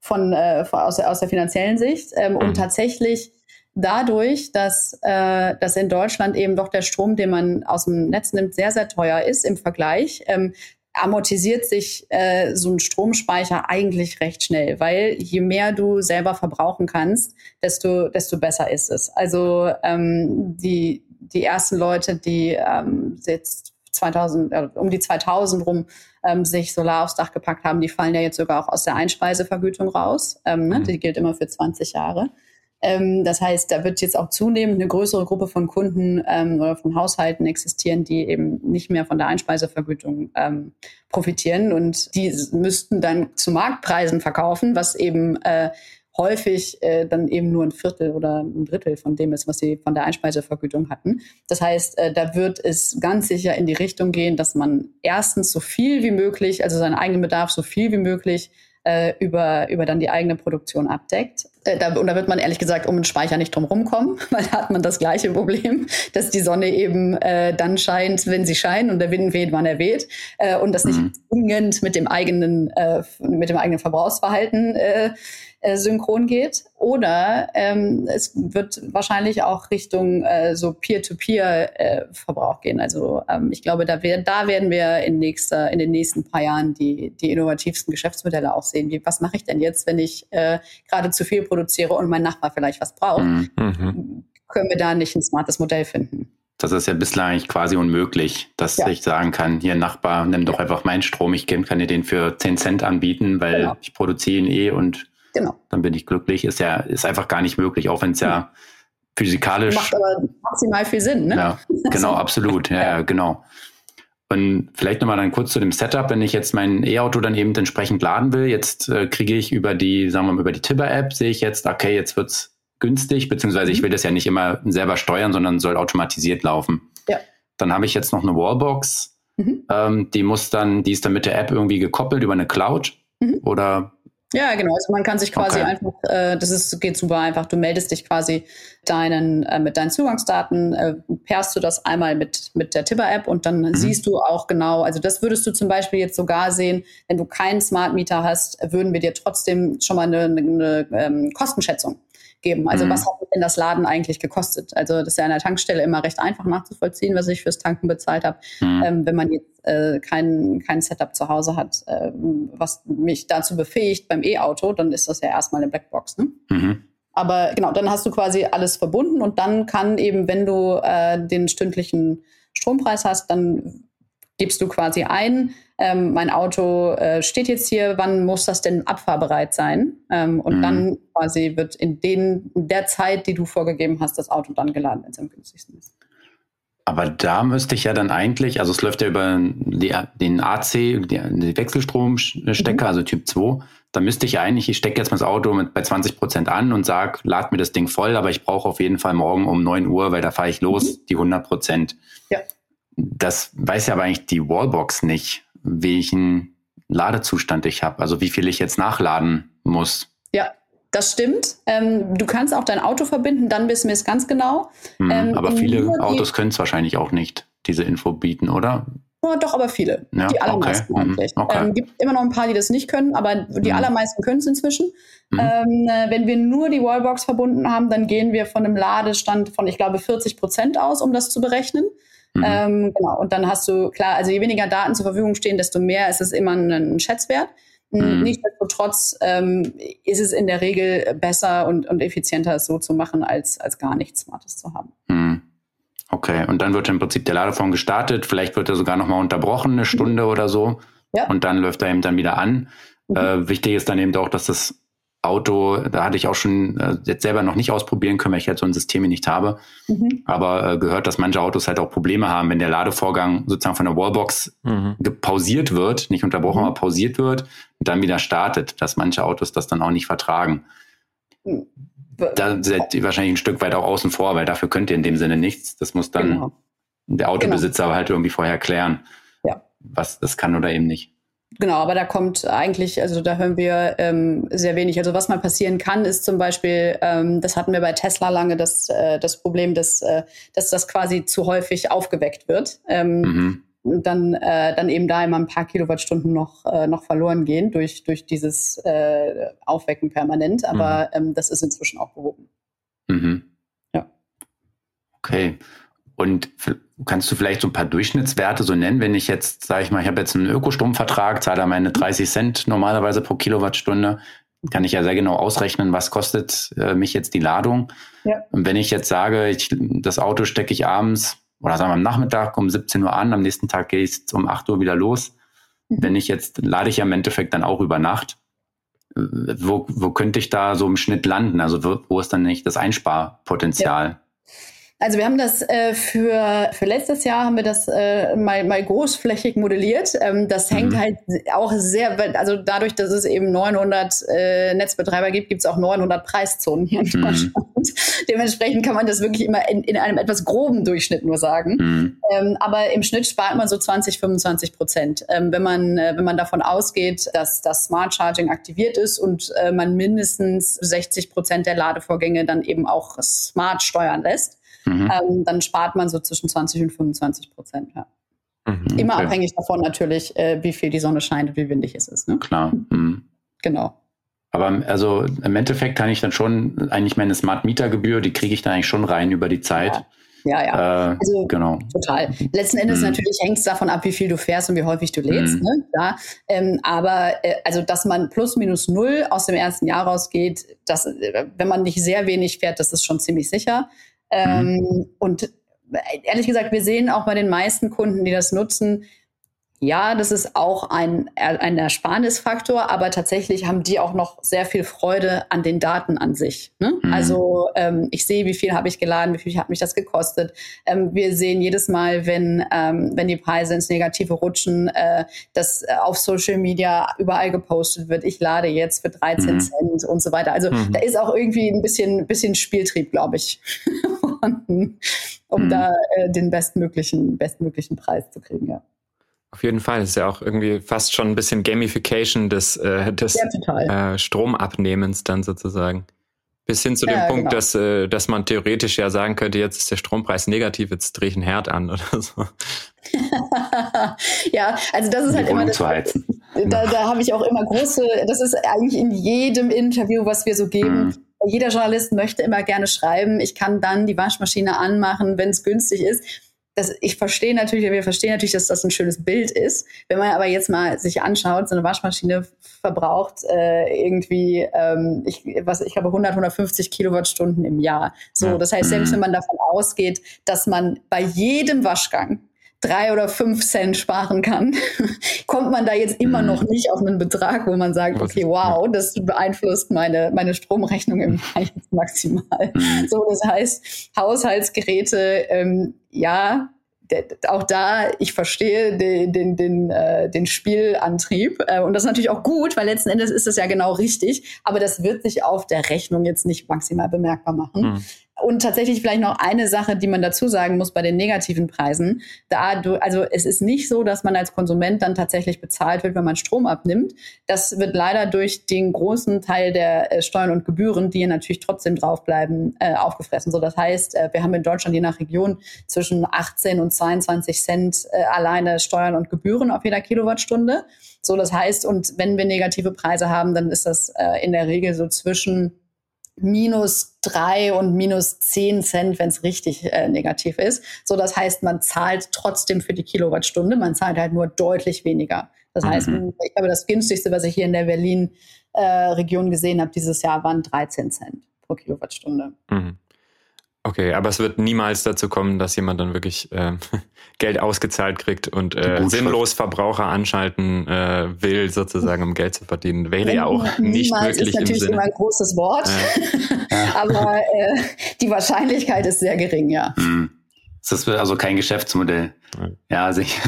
von, äh, von aus, aus der finanziellen Sicht. Ähm, mhm. Und tatsächlich dadurch, dass, äh, dass in Deutschland eben doch der Strom, den man aus dem Netz nimmt, sehr, sehr teuer ist im Vergleich, ähm, amortisiert sich äh, so ein Stromspeicher eigentlich recht schnell, weil je mehr du selber verbrauchen kannst, desto, desto besser ist es. Also ähm, die, die ersten Leute, die ähm, jetzt 2000, äh, um die 2000 rum ähm, sich Solar aufs Dach gepackt haben, die fallen ja jetzt sogar auch aus der Einspeisevergütung raus. Ähm, ne? Mhm. Die gilt immer für 20 Jahre. Ähm, das heißt, da wird jetzt auch zunehmend eine größere Gruppe von Kunden ähm, oder von Haushalten existieren, die eben nicht mehr von der Einspeisevergütung ähm, profitieren und die müssten dann zu Marktpreisen verkaufen, was eben äh, häufig äh, dann eben nur ein Viertel oder ein Drittel von dem ist, was sie von der Einspeisevergütung hatten. Das heißt, äh, da wird es ganz sicher in die Richtung gehen, dass man erstens so viel wie möglich, also seinen eigenen Bedarf so viel wie möglich äh, über, über dann die eigene Produktion abdeckt. Äh, da, und da wird man ehrlich gesagt um den Speicher nicht drum rumkommen, weil da hat man das gleiche Problem, dass die Sonne eben äh, dann scheint, wenn sie scheint und der Wind weht, wann er weht äh, und das nicht mhm. zwingend mit dem eigenen äh, mit dem eigenen Verbrauchsverhalten äh, äh, synchron geht. Oder ähm, es wird wahrscheinlich auch Richtung äh, so Peer-to-Peer-Verbrauch äh, gehen. Also ähm, ich glaube, da, wir, da werden wir in, nächster, in den nächsten paar Jahren die, die innovativsten Geschäftsmodelle auch sehen. Wie, was mache ich denn jetzt, wenn ich äh, gerade zu viel produziere und mein Nachbar vielleicht was braucht? Mhm. mhm. Können wir da nicht ein smartes Modell finden? Das ist ja bislang eigentlich quasi unmöglich, dass ja. ich sagen kann, hier Nachbar, nimm doch einfach meinen Strom, ich kann dir den für 10 Cent anbieten, weil genau. ich produziere ihn eh und Genau. Dann bin ich glücklich. Ist ja, ist einfach gar nicht möglich, auch wenn es ja physikalisch. Macht aber maximal viel Sinn, ne? Ja, genau, absolut. Ja, ja, genau. Und vielleicht nochmal dann kurz zu dem Setup, wenn ich jetzt mein E-Auto dann eben entsprechend laden will. Jetzt äh, kriege ich über die, sagen wir mal, über die Tibber-App, sehe ich jetzt, okay, jetzt wird's günstig, beziehungsweise mhm. ich will das ja nicht immer selber steuern, sondern soll automatisiert laufen. Ja. Dann habe ich jetzt noch eine Wallbox. Mhm. Ähm, die muss dann, die ist dann mit der App irgendwie gekoppelt über eine Cloud. Mhm. Oder ja, genau. Also man kann sich quasi okay. einfach, äh, das ist, geht super einfach. Du meldest dich quasi deinen, äh, mit deinen Zugangsdaten, äh, pairst du das einmal mit, mit der Tibber-App und dann mhm. siehst du auch genau, also das würdest du zum Beispiel jetzt sogar sehen, wenn du keinen Smart Meter hast, würden wir dir trotzdem schon mal eine, eine, eine ähm, Kostenschätzung geben. Also mhm. was hat denn das Laden eigentlich gekostet? Also das ist ja an der Tankstelle immer recht einfach nachzuvollziehen, was ich fürs Tanken bezahlt habe. Mhm. Ähm, wenn man jetzt äh, kein, kein Setup zu Hause hat, äh, was mich dazu befähigt beim E-Auto, dann ist das ja erstmal eine Blackbox. Ne? Mhm. Aber genau, dann hast du quasi alles verbunden und dann kann eben, wenn du äh, den stündlichen Strompreis hast, dann gibst du quasi ein, ähm, mein Auto äh, steht jetzt hier, wann muss das denn abfahrbereit sein? Ähm, und mhm. dann quasi wird in, den, in der Zeit, die du vorgegeben hast, das Auto dann geladen, wenn es am günstigsten ist. Aber da müsste ich ja dann eigentlich, also es läuft ja über die, den AC, die Wechselstromstecker, mhm. also Typ 2, da müsste ich ja eigentlich, ich stecke jetzt mal das Auto mit, bei 20 Prozent an und sage, lad mir das Ding voll, aber ich brauche auf jeden Fall morgen um 9 Uhr, weil da fahre ich los, mhm. die 100 Prozent. Ja. Das weiß ja aber eigentlich die Wallbox nicht, welchen Ladezustand ich habe, also wie viel ich jetzt nachladen muss. Ja, das stimmt. Ähm, du kannst auch dein Auto verbinden, dann wissen wir es ganz genau. Hm, ähm, aber viele Autos können es wahrscheinlich auch nicht, diese Info bieten, oder? Oh, doch, aber viele. Ja, die allermeisten okay. Mhm, eigentlich. Okay. Ähm, gibt immer noch ein paar, die das nicht können, aber die mhm. allermeisten können es inzwischen. Mhm. Ähm, äh, wenn wir nur die Wallbox verbunden haben, dann gehen wir von einem Ladestand von, ich glaube, 40 Prozent aus, um das zu berechnen. Mhm. Ähm, genau. Und dann hast du, klar, also je weniger Daten zur Verfügung stehen, desto mehr ist es immer ein, Schätzwert. Mhm. Nichtsdestotrotz ähm, ist es in der Regel besser und, und effizienter, es so zu machen, als, als gar nichts Smartes zu haben. Mhm. Okay, und dann wird im Prinzip der Ladevorgang gestartet, vielleicht wird er sogar nochmal unterbrochen, eine Stunde mhm. oder so. Ja. Und dann läuft er eben dann wieder an. Mhm. Äh, wichtig ist dann eben auch, dass das Auto, da hatte ich auch schon äh, jetzt selber noch nicht ausprobieren können, weil ich halt so ein System nicht habe. Mhm. Aber äh, gehört, dass manche Autos halt auch Probleme haben, wenn der Ladevorgang sozusagen von der Wallbox mhm. pausiert wird, nicht unterbrochen, mhm. aber pausiert wird und dann wieder startet, dass manche Autos das dann auch nicht vertragen. Da seid ihr wahrscheinlich ein Stück weit auch außen vor, weil dafür könnt ihr in dem Sinne nichts. Das muss dann genau. der Autobesitzer genau. halt irgendwie vorher klären, ja. was das kann oder eben nicht. Genau, aber da kommt eigentlich, also da hören wir ähm, sehr wenig. Also was mal passieren kann, ist zum Beispiel, ähm, das hatten wir bei Tesla lange, das, äh, das Problem, dass, äh, dass das quasi zu häufig aufgeweckt wird. Ähm, mhm. Und dann, äh, dann eben da immer ein paar Kilowattstunden noch, äh, noch verloren gehen durch, durch dieses äh, Aufwecken permanent. Aber mhm. ähm, das ist inzwischen auch behoben. Mhm. Ja. Okay. Und kannst du vielleicht so ein paar Durchschnittswerte so nennen, wenn ich jetzt, sage ich mal, ich habe jetzt einen Ökostromvertrag, zahle da meine 30 Cent normalerweise pro Kilowattstunde, kann ich ja sehr genau ausrechnen, was kostet äh, mich jetzt die Ladung. Ja. Und wenn ich jetzt sage, ich, das Auto stecke ich abends oder sagen wir am Nachmittag um 17 Uhr an, am nächsten Tag gehe ich um 8 Uhr wieder los. Mhm. Wenn ich jetzt, lade ich ja im Endeffekt dann auch über Nacht. Äh, wo, wo könnte ich da so im Schnitt landen? Also wo, wo ist dann nicht das Einsparpotenzial? Ja. Also wir haben das äh, für, für letztes Jahr haben wir das äh, mal, mal großflächig modelliert. Ähm, das hängt mhm. halt auch sehr, also dadurch, dass es eben 900 äh, Netzbetreiber gibt, gibt es auch 900 Preiszonen hier in mhm. Deutschland. Dementsprechend kann man das wirklich immer in, in einem etwas groben Durchschnitt nur sagen. Mhm. Ähm, aber im Schnitt spart man so 20, 25 Prozent. Ähm, wenn, man, äh, wenn man davon ausgeht, dass das Smart Charging aktiviert ist und äh, man mindestens 60 Prozent der Ladevorgänge dann eben auch smart steuern lässt mhm. ähm, dann spart man so zwischen 20 und 25 Prozent. Ja. Mhm, Immer okay. abhängig davon natürlich, äh, wie viel die Sonne scheint und wie windig es ist. Ne? Klar. Mhm. Genau. Aber also im Endeffekt kann ich dann schon eigentlich meine Smart Meter Gebühr, die kriege ich dann eigentlich schon rein über die Zeit. Ja. Ja, ja. Äh, also genau. total. Letzten Endes mhm. natürlich hängt es davon ab, wie viel du fährst und wie häufig du lädst. Mhm. Ne? Ja, ähm, aber äh, also, dass man plus minus null aus dem ersten Jahr rausgeht, das, äh, wenn man nicht sehr wenig fährt, das ist schon ziemlich sicher. Ähm, mhm. Und ehrlich gesagt, wir sehen auch bei den meisten Kunden, die das nutzen, ja, das ist auch ein, ein Ersparnisfaktor, aber tatsächlich haben die auch noch sehr viel Freude an den Daten an sich. Ne? Mhm. Also ähm, ich sehe, wie viel habe ich geladen, wie viel hat mich das gekostet. Ähm, wir sehen jedes Mal, wenn, ähm, wenn die Preise ins Negative rutschen, äh, dass äh, auf Social Media überall gepostet wird, ich lade jetzt für 13 mhm. Cent und so weiter. Also mhm. da ist auch irgendwie ein bisschen, bisschen Spieltrieb, glaube ich, vorhanden, um mhm. da äh, den bestmöglichen, bestmöglichen Preis zu kriegen, ja. Auf jeden Fall. Das ist ja auch irgendwie fast schon ein bisschen Gamification des, äh, des äh, Stromabnehmens dann sozusagen. Bis hin zu dem ja, Punkt, genau. dass, äh, dass man theoretisch ja sagen könnte, jetzt ist der Strompreis negativ, jetzt drehe ich einen Herd an oder so. ja, also das ist halt immer das, da, da habe ich auch immer große, das ist eigentlich in jedem Interview, was wir so geben. Mhm. Jeder Journalist möchte immer gerne schreiben, ich kann dann die Waschmaschine anmachen, wenn es günstig ist das, ich verstehe natürlich, wir verstehen natürlich, dass das ein schönes Bild ist. Wenn man aber jetzt mal sich anschaut, so eine Waschmaschine verbraucht äh, irgendwie, ähm, ich, was, ich glaube 100, 150 Kilowattstunden im Jahr. So, das heißt, selbst mhm. wenn man davon ausgeht, dass man bei jedem Waschgang drei oder fünf Cent sparen kann, kommt man da jetzt immer noch mhm. nicht auf einen Betrag, wo man sagt, okay, wow, das beeinflusst meine, meine Stromrechnung im jetzt maximal. Mhm. So, das heißt, Haushaltsgeräte, ähm, ja, auch da, ich verstehe den, den, den, äh, den Spielantrieb. Äh, und das ist natürlich auch gut, weil letzten Endes ist es ja genau richtig. Aber das wird sich auf der Rechnung jetzt nicht maximal bemerkbar machen. Mhm. Und tatsächlich vielleicht noch eine Sache, die man dazu sagen muss bei den negativen Preisen. Da du, also es ist nicht so, dass man als Konsument dann tatsächlich bezahlt wird, wenn man Strom abnimmt. Das wird leider durch den großen Teil der äh, Steuern und Gebühren, die natürlich trotzdem draufbleiben, äh, aufgefressen. So, das heißt, äh, wir haben in Deutschland je nach Region zwischen 18 und 22 Cent äh, alleine Steuern und Gebühren auf jeder Kilowattstunde. So, das heißt, und wenn wir negative Preise haben, dann ist das äh, in der Regel so zwischen minus drei und minus zehn Cent, wenn es richtig äh, negativ ist. So, das heißt, man zahlt trotzdem für die Kilowattstunde, man zahlt halt nur deutlich weniger. Das mhm. heißt, ich glaube, das günstigste, was ich hier in der Berlin-Region äh, gesehen habe dieses Jahr, waren 13 Cent pro Kilowattstunde. Mhm. Okay, aber es wird niemals dazu kommen, dass jemand dann wirklich äh, Geld ausgezahlt kriegt und äh, sinnlos Verbraucher anschalten äh, will, sozusagen, um Geld zu verdienen. Wäre ja auch nicht niemals wirklich ist natürlich im Sinne. immer ein großes Wort, Ja. aber äh, die Wahrscheinlichkeit ist sehr gering, ja. Hm. Das ist also kein Geschäftsmodell. Ja, sich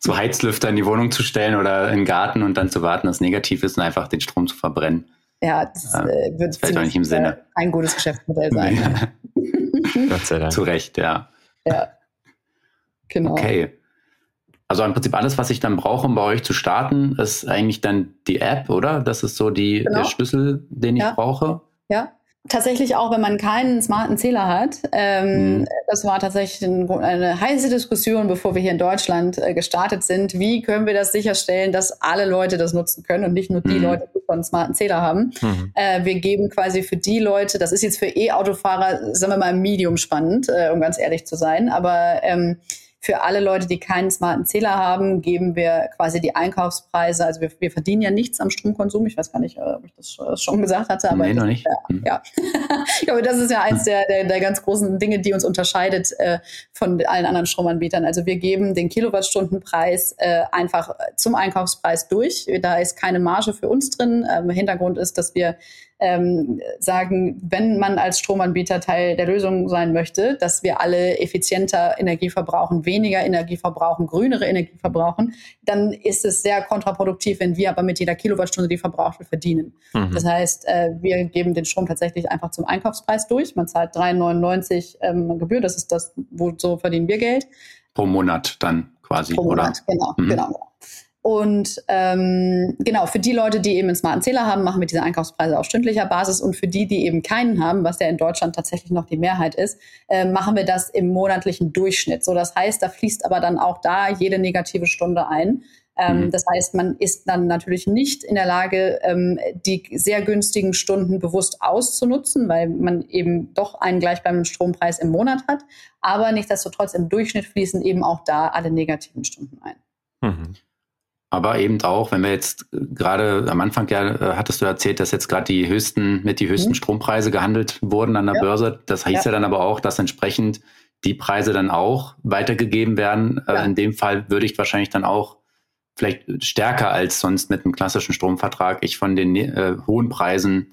so Heizlüfter in die Wohnung zu stellen oder in den Garten und dann zu warten, dass es negativ ist und einfach den Strom zu verbrennen. Ja, das äh, wird fällt auch nicht im Sinne. äh, ein gutes Geschäftsmodell sein. Ja. Gott sei Dank. Zu Recht, ja. ja. Genau. Okay. Also im Prinzip alles, was ich dann brauche, um bei euch zu starten, ist eigentlich dann die App, oder? Das ist so die, Genau. der Schlüssel, den ich Ja. brauche. Ja. Tatsächlich auch, wenn man keinen smarten Zähler hat. Ähm, Mhm. Das war tatsächlich ein, eine heiße Diskussion, bevor wir hier in Deutschland äh, gestartet sind. Wie können wir das sicherstellen, dass alle Leute das nutzen können und nicht nur die Mhm. Leute, die einen smarten Zähler haben? Mhm. Äh, wir geben quasi für die Leute, das ist jetzt für E-Autofahrer, sagen wir mal, medium spannend, äh, um ganz ehrlich zu sein, aber ähm, für alle Leute, die keinen smarten Zähler haben, geben wir quasi die Einkaufspreise. Also wir, wir verdienen ja nichts am Stromkonsum. Ich weiß gar nicht, äh, ob ich das äh, schon gesagt hatte, aber nee, noch nicht. Hm. ja. ich glaube, das ist ja eins der, der, der ganz großen Dinge, die uns unterscheidet äh, von allen anderen Stromanbietern. Also wir geben den Kilowattstundenpreis äh, einfach zum Einkaufspreis durch. Da ist keine Marge für uns drin. Ähm, Hintergrund ist, dass wir ähm, sagen, wenn man als Stromanbieter Teil der Lösung sein möchte, dass wir alle effizienter Energie verbrauchen, weniger Energie verbrauchen, grünere Energie verbrauchen, dann ist es sehr kontraproduktiv, wenn wir aber mit jeder Kilowattstunde, die verbraucht wird, verdienen. Mhm. Das heißt, äh, wir geben den Strom tatsächlich einfach zum Einkaufspreis durch. Man zahlt 3,99 ähm, Gebühr, das ist das, wo so verdienen wir Geld Pro Monat dann quasi, pro oder? Monat. Genau, Mhm. genau. Und ähm, genau, für die Leute, die eben einen smarten Zähler haben, machen wir diese Einkaufspreise auf stündlicher Basis. Und für die, die eben keinen haben, was ja in Deutschland tatsächlich noch die Mehrheit ist, äh, machen wir das im monatlichen Durchschnitt. So, das heißt, da fließt aber dann auch da jede negative Stunde ein. Ähm, Mhm. Das heißt, man ist dann natürlich nicht in der Lage, ähm, die sehr günstigen Stunden bewusst auszunutzen, weil man eben doch einen gleichbleibenden Strompreis im Monat hat. Aber nichtsdestotrotz im Durchschnitt fließen eben auch da alle negativen Stunden ein. Mhm. Aber eben auch, wenn wir jetzt äh, gerade am Anfang ja, äh, hattest du erzählt, dass jetzt gerade die höchsten, mit die höchsten Mhm. Strompreise gehandelt wurden an der Ja. Börse. Das hieß ja. Ja. dann aber auch, dass entsprechend die Preise dann auch weitergegeben werden. Äh, Ja. in dem Fall würde ich wahrscheinlich dann auch vielleicht stärker als sonst mit einem klassischen Stromvertrag ich von den äh, hohen Preisen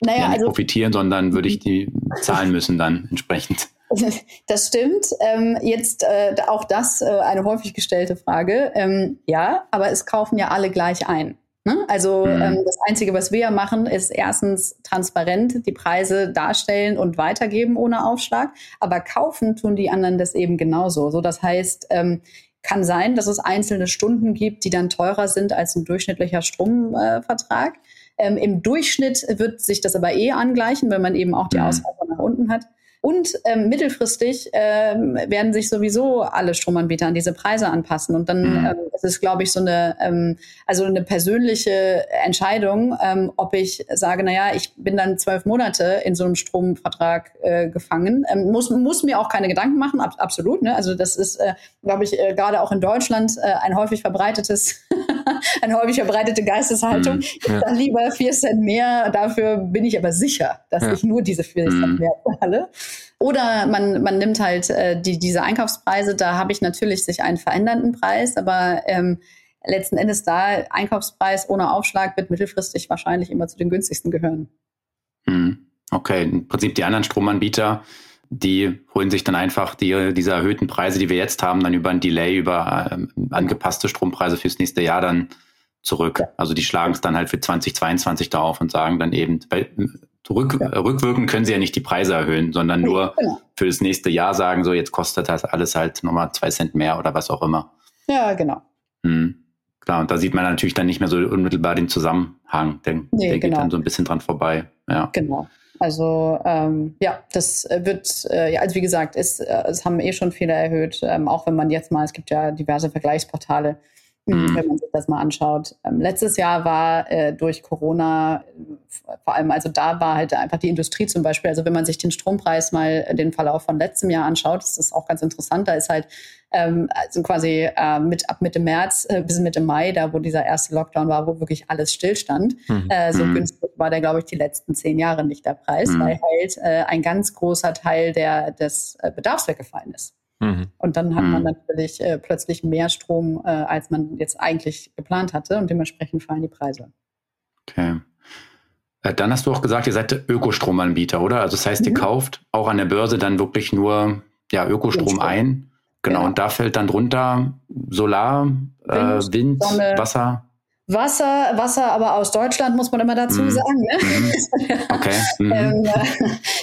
Naja, ja nicht also profitieren, sondern würde ich die zahlen müssen dann entsprechend. Das stimmt. Ähm, jetzt äh, auch das äh, eine häufig gestellte Frage. Ähm, ja, aber es kaufen ja alle gleich ein. Ne? Also Mhm. ähm, das Einzige, was wir ja machen, ist erstens transparent die Preise darstellen und weitergeben ohne Aufschlag. Aber kaufen tun die anderen das eben genauso. So, das heißt, ähm, kann sein, dass es einzelne Stunden gibt, die dann teurer sind als ein durchschnittlicher Stromvertrag. Ähm, Im Durchschnitt wird sich das aber eh angleichen, weil man eben auch die Mhm. Ausreißer nach unten hat. Und ähm, mittelfristig ähm, werden sich sowieso alle Stromanbieter an diese Preise anpassen. Und dann Mhm. ähm, es ist glaube ich, so eine, ähm, also eine persönliche Entscheidung, ähm, ob ich sage, naja, ich bin dann zwölf Monate in so einem Stromvertrag äh, gefangen. Ähm, muss, muss mir auch keine Gedanken machen, ab, absolut. Ne? Also das ist, äh, glaube ich, äh, gerade auch in Deutschland äh, ein häufig verbreitetes, eine häufig verbreitete Geisteshaltung. Mhm. Ich Ja. dann lieber vier Cent mehr, dafür bin ich aber sicher, dass Ja. ich nur diese vier Mhm. Cent mehr zahle. Oder man, man nimmt halt äh, die, diese Einkaufspreise, da habe ich natürlich sich einen verändernden Preis, aber ähm, letzten Endes da Einkaufspreis ohne Aufschlag wird mittelfristig wahrscheinlich immer zu den günstigsten gehören. Hm, Okay, im Prinzip die anderen Stromanbieter, die holen sich dann einfach die, diese erhöhten Preise, die wir jetzt haben, dann über ein Delay, über ähm, angepasste Strompreise fürs nächste Jahr dann zurück. Also die schlagen es dann halt für 2022 da auf und sagen dann eben, weil rück, Ja. rückwirkend können sie ja nicht die Preise erhöhen, sondern nur Genau. für das nächste Jahr sagen, so jetzt kostet das alles halt nochmal zwei Cent mehr oder was auch immer. Ja, genau. Hm. Klar, und da sieht man natürlich dann nicht mehr so unmittelbar den Zusammenhang. Der, Nee, der geht genau. dann so ein bisschen dran vorbei. Ja. Genau. Also ähm, ja, das äh, wird, äh, ja, also wie gesagt, es, äh, es haben eh schon viele erhöht, ähm, auch wenn man jetzt mal, es gibt ja diverse Vergleichsportale, Mhm. wenn man sich das mal anschaut. Ähm, letztes Jahr war äh, durch Corona, äh, vor allem, also da war halt einfach die Industrie zum Beispiel, also wenn man sich den Strompreis mal, äh, den Verlauf von letztem Jahr anschaut, das ist auch ganz interessant, da ist halt ähm, also quasi äh, mit ab Mitte März äh, bis Mitte Mai, da wo dieser erste Lockdown war, wo wirklich alles stillstand, Mhm. äh, so Mhm. günstig war der, glaube ich, die letzten zehn Jahre nicht der Preis, mhm. weil halt äh, ein ganz großer Teil der, des äh, Bedarfs weggefallen ist. Mhm. Und dann hat man mhm. natürlich äh, plötzlich mehr Strom, äh, als man jetzt eigentlich geplant hatte und dementsprechend fallen die Preise. Okay. Äh, dann hast du auch gesagt, ihr seid Ökostromanbieter, oder? Also das heißt, ihr mhm. kauft auch an der Börse dann wirklich nur ja, Ökostrom ein. Genau, genau, und da fällt dann drunter Solar, Wind, äh, Wind Wasser. Wasser, Wasser aber aus Deutschland, muss man immer dazu mm. sagen. Ne? Mm. Okay. Mm. ähm,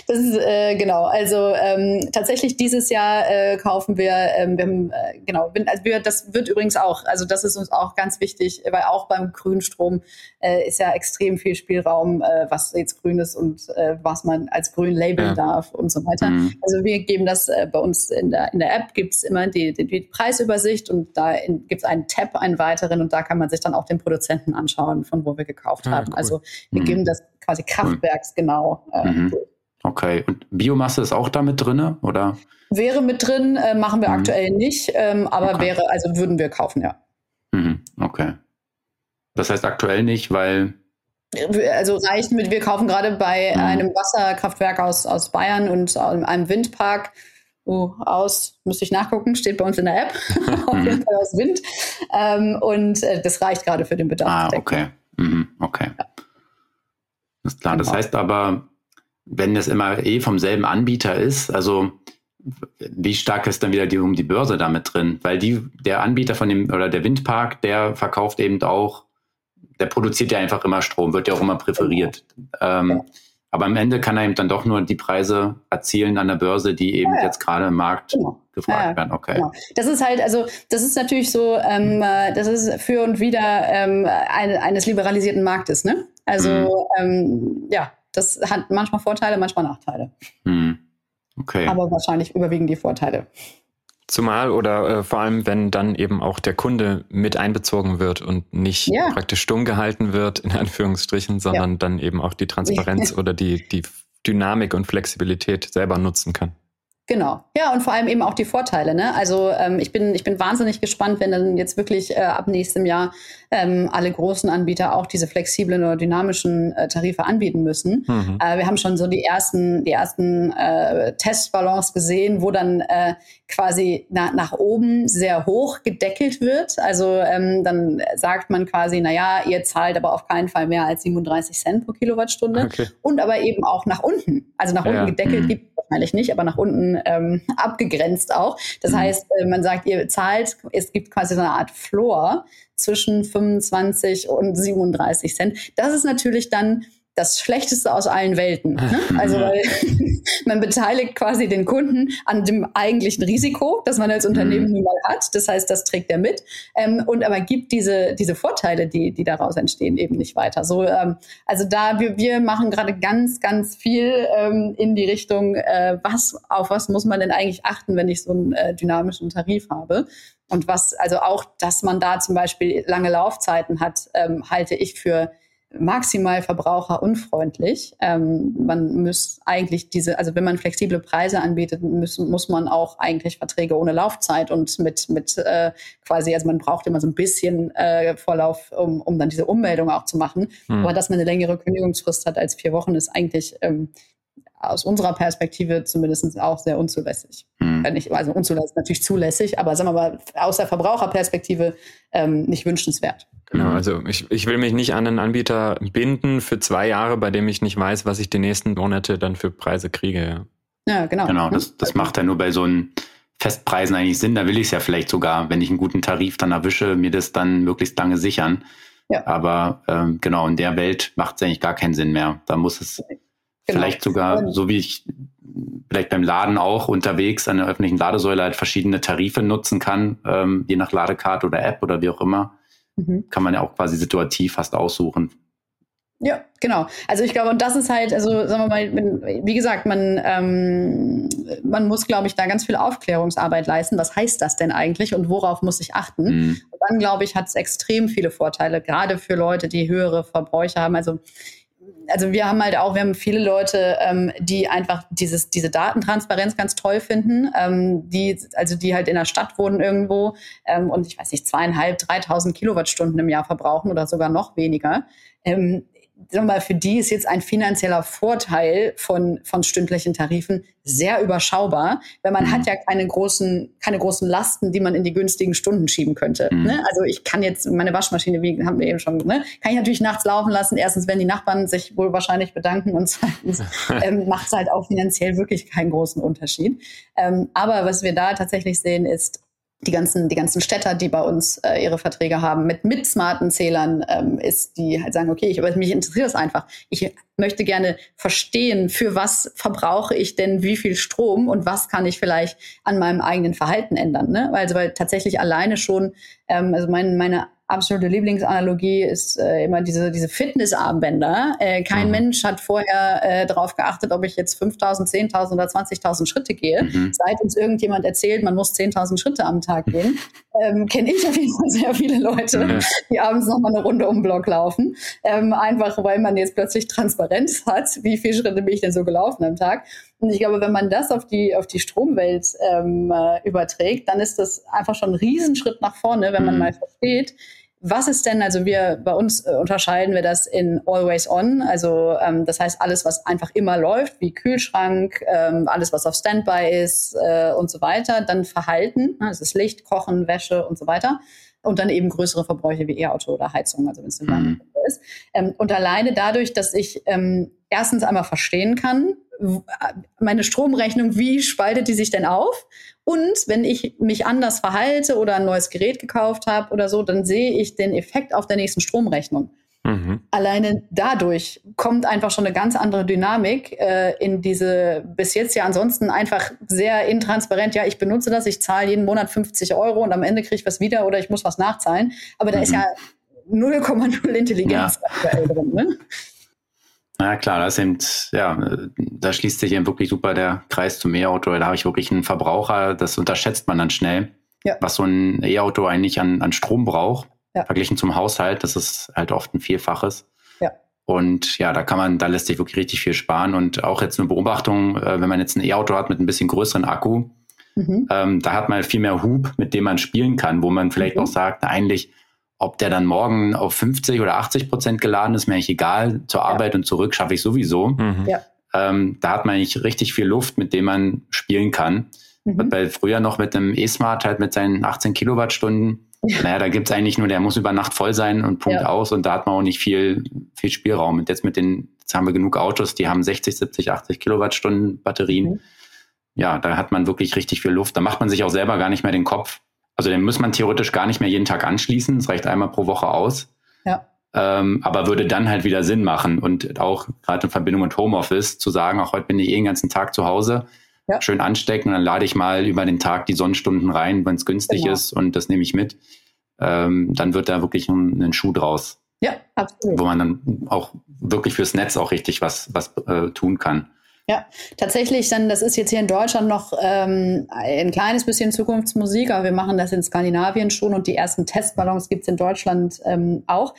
das ist äh, genau. Also ähm, tatsächlich dieses Jahr äh, kaufen wir, ähm, wir haben, äh, genau, also wir, das wird übrigens auch, also das ist uns auch ganz wichtig, weil auch beim Grünstrom äh, ist ja extrem viel Spielraum, äh, was jetzt grün ist und äh, was man als grün labeln ja. darf und so weiter. Mhm. Also wir geben das äh, bei uns in der, in der App gibt's immer die, die, die Preisübersicht und da gibt es einen Tab, einen weiteren und da kann man sich dann auch den Produzenten anschauen, von wo wir gekauft ah, haben. Cool. Also wir mhm. geben das quasi kraftwerksgenau. Äh, mhm. Okay, und Biomasse ist auch damit drin, oder? Wäre mit drin, äh, machen wir mhm. aktuell nicht, ähm, aber okay. wäre, also würden wir kaufen, ja. Mhm. Okay. Das heißt aktuell nicht, weil. Also reicht mit, wir kaufen gerade bei mhm. einem Wasserkraftwerk aus, aus Bayern und einem Windpark oh, aus, müsste ich nachgucken, steht bei uns in der App, auf jeden mhm. Fall aus Wind. Ähm, und äh, das reicht gerade für den Bedarf. Ah, okay. Mhm, okay. Ja. Das ist klar. Genau. Das heißt aber, wenn es immer eh vom selben Anbieter ist, also wie stark ist dann wieder die um die Börse damit drin? Weil die, der Anbieter von dem oder der Windpark, der verkauft eben auch der produziert ja einfach immer Strom, wird ja auch immer präferiert. Ähm, aber am Ende kann er eben dann doch nur die Preise erzielen an der Börse, die eben ja, jetzt gerade im Markt genau. gefragt ja, werden. Okay. Genau. Das ist halt, also das ist natürlich so, ähm, äh, das ist für und wieder ähm, ein, eines liberalisierten Marktes, ne? Also mhm. ähm, ja, das hat manchmal Vorteile, manchmal Nachteile. Mhm. Okay. Aber wahrscheinlich überwiegen die Vorteile. Zumal oder äh, vor allem, wenn dann eben auch der Kunde mit einbezogen wird und nicht ja. praktisch stumm gehalten wird, in Anführungsstrichen, sondern ja. dann eben auch die Transparenz oder die, die Dynamik und Flexibilität selber nutzen kann. Genau. Ja, und vor allem eben auch die Vorteile. Ne? Also ähm, ich, bin, ich bin wahnsinnig gespannt, wenn dann jetzt wirklich äh, ab nächstem Jahr ähm, alle großen Anbieter auch diese flexiblen oder dynamischen äh, Tarife anbieten müssen. Mhm. Äh, wir haben schon so die ersten, die ersten äh, Testballons gesehen, wo dann äh, quasi na, nach oben sehr hoch gedeckelt wird. Also ähm, dann sagt man quasi, na ja, ihr zahlt aber auf keinen Fall mehr als 37 Cent pro Kilowattstunde. Okay. Und aber eben auch nach unten. Also nach unten ja. gedeckelt mhm. gibt wahrscheinlich nicht, aber nach unten ähm, abgegrenzt auch. Das mhm. heißt, äh, man sagt, ihr zahlt, es gibt quasi so eine Art Floor zwischen 25 und 37 Cent. Das ist natürlich dann das Schlechteste aus allen Welten. Ne? Also weil man beteiligt quasi den Kunden an dem eigentlichen Risiko, das man als Unternehmen mhm. nun mal hat. Das heißt, das trägt er mit ähm, und aber gibt diese diese Vorteile, die die daraus entstehen, eben nicht weiter. So ähm, also da wir wir machen gerade ganz ganz viel ähm, in die Richtung, äh, was auf was muss man denn eigentlich achten, wenn ich so einen äh, dynamischen Tarif habe. Und was, also auch, dass man da zum Beispiel lange Laufzeiten hat, ähm, halte ich für maximal verbraucherunfreundlich. Ähm, man muss eigentlich diese, also wenn man flexible Preise anbietet, muss, muss man auch eigentlich Verträge ohne Laufzeit und mit, mit äh, quasi, also man braucht immer so ein bisschen äh, Vorlauf, um, um dann diese Ummeldung auch zu machen. Hm. Aber dass man eine längere Kündigungsfrist hat als vier Wochen, ist eigentlich ähm, aus unserer Perspektive zumindest auch sehr unzulässig. Hm. Nicht, also unzulässig natürlich zulässig, aber sagen wir mal aus der Verbraucherperspektive ähm, nicht wünschenswert. Genau, also ich, ich will mich nicht an einen Anbieter binden für zwei Jahre, bei dem ich nicht weiß, was ich die nächsten Monate dann für Preise kriege. Ja, genau. Genau, das, das macht ja nur bei so einen Festpreisen eigentlich Sinn. Da will ich es ja vielleicht sogar, wenn ich einen guten Tarif dann erwische, mir das dann möglichst lange sichern. Ja. Aber ähm, genau, in der Welt macht es eigentlich gar keinen Sinn mehr. Da muss es Genau. Vielleicht sogar, so wie ich vielleicht beim Laden auch unterwegs an der öffentlichen Ladesäule halt verschiedene Tarife nutzen kann, ähm, je nach Ladekarte oder App oder wie auch immer, mhm. kann man ja auch quasi situativ fast aussuchen. Ja, genau. Also ich glaube, und das ist halt, also sagen wir mal, wie gesagt, man, ähm, man muss, glaube ich, da ganz viel Aufklärungsarbeit leisten. Was heißt das denn eigentlich und worauf muss ich achten? Mhm. Und dann, glaube ich, hat es extrem viele Vorteile, gerade für Leute, die höhere Verbräuche haben. Also also wir haben halt auch, wir haben viele Leute, ähm, die einfach dieses, diese Datentransparenz ganz toll finden, ähm, die, also die halt in der Stadt wohnen irgendwo ähm, und ich weiß nicht, zweieinhalb, dreitausend Kilowattstunden im Jahr verbrauchen oder sogar noch weniger. Ähm, mal, für die ist jetzt ein finanzieller Vorteil von, von stündlichen Tarifen sehr überschaubar, weil man mhm. hat ja keine großen, keine großen Lasten, die man in die günstigen Stunden schieben könnte. Mhm. Ne? Also ich kann jetzt meine Waschmaschine, wie haben wir eben schon, ne? kann ich natürlich nachts laufen lassen. Erstens, wenn die Nachbarn sich wohl wahrscheinlich bedanken und zweitens ähm, macht es halt auch finanziell wirklich keinen großen Unterschied. Ähm, aber was wir da tatsächlich sehen, ist, die ganzen, die ganzen Städter, die bei uns äh, ihre Verträge haben, mit, mit smarten Zählern, ähm, ist, die halt sagen, okay, ich, aber mich interessiert das einfach. Ich möchte gerne verstehen, für was verbrauche ich denn wie viel Strom und was kann ich vielleicht an meinem eigenen Verhalten ändern. Ne? Also weil tatsächlich alleine schon, ähm, also mein, meine absolute Lieblingsanalogie ist äh, immer diese, diese Fitnessarmbänder. Äh, kein mhm. Mensch hat vorher äh, darauf geachtet, ob ich jetzt 5.000, 10.000 oder 20.000 Schritte gehe. Mhm. Seit uns irgendjemand erzählt, man muss 10.000 Schritte am Tag gehen, ähm, kenne ich auf jeden Fall sehr viele Leute, mhm. die abends nochmal eine Runde um den Block laufen. Ähm, einfach, weil man jetzt plötzlich Transparenz hat, wie viele Schritte bin ich denn so gelaufen am Tag. Und ich glaube, wenn man das auf die, auf die Stromwelt ähm, äh, überträgt, dann ist das einfach schon ein Riesenschritt nach vorne, wenn man mhm. mal versteht, was ist denn, also wir bei uns äh, unterscheiden wir das in Always On, also ähm, das heißt alles, was einfach immer läuft, wie Kühlschrank, ähm, alles, was auf Standby ist äh, und so weiter, dann Verhalten, ne, das ist Licht, Kochen, Wäsche und so weiter und dann eben größere Verbräuche wie E-Auto oder Heizung, also wenn es eine mhm. ist. Ähm, und alleine dadurch, dass ich ähm, erstens einmal verstehen kann, meine Stromrechnung, wie spaltet die sich denn auf? Und wenn ich mich anders verhalte oder ein neues Gerät gekauft habe oder so, dann sehe ich den Effekt auf der nächsten Stromrechnung. Mhm. Alleine dadurch kommt einfach schon eine ganz andere Dynamik äh, in diese bis jetzt ja ansonsten einfach sehr intransparent. Ja, ich benutze das, ich zahle jeden Monat 50 Euro und am Ende kriege ich was wieder oder ich muss was nachzahlen. Aber da mhm. ist ja 0,0 Intelligenz ja. drin. Ne? Ja klar, das eben, ja, da schließt sich eben wirklich super der Kreis zum E-Auto. Da habe ich wirklich einen Verbraucher, das unterschätzt man dann schnell, ja. was so ein E-Auto eigentlich an, an Strom braucht, ja. verglichen zum Haushalt. Das ist halt oft ein Vielfaches. Ja. Und ja, da kann man, da lässt sich wirklich richtig viel sparen. Und auch jetzt eine Beobachtung, äh, wenn man jetzt ein E-Auto hat mit ein bisschen größeren Akku, mhm. ähm, da hat man viel mehr Hub, mit dem man spielen kann, wo man vielleicht mhm. auch sagt, eigentlich ob der dann morgen auf 50 oder 80 Prozent geladen ist, mir eigentlich egal. Zur Arbeit ja. und zurück schaffe ich sowieso. Mhm. Ja. Ähm, da hat man eigentlich richtig viel Luft, mit dem man spielen kann. Mhm. Weil früher noch mit einem E-Smart halt mit seinen 18 Kilowattstunden, ja. naja, da gibt's eigentlich nur, der muss über Nacht voll sein und Punkt ja. aus und da hat man auch nicht viel, viel Spielraum. Und jetzt mit den, jetzt haben wir genug Autos, die haben 60, 70, 80 Kilowattstunden Batterien. Mhm. Ja, da hat man wirklich richtig viel Luft. Da macht man sich auch selber gar nicht mehr den Kopf, also den muss man theoretisch gar nicht mehr jeden Tag anschließen. Es reicht einmal pro Woche aus. Ja. Ähm, aber würde dann halt wieder Sinn machen und auch gerade in Verbindung mit Homeoffice zu sagen, auch heute bin ich eh den ganzen Tag zu Hause, ja. schön anstecken und dann lade ich mal über den Tag die Sonnenstunden rein, wenn es günstig genau. ist und das nehme ich mit. Ähm, dann wird da wirklich ein, ein, Schuh draus. Ja, absolut. Wo man dann auch wirklich fürs Netz auch richtig was, was äh, tun kann. Ja, tatsächlich, dann, das ist jetzt hier in Deutschland noch ähm, ein kleines bisschen Zukunftsmusik, aber wir machen das in Skandinavien schon und die ersten Testballons gibt's in Deutschland ähm, auch.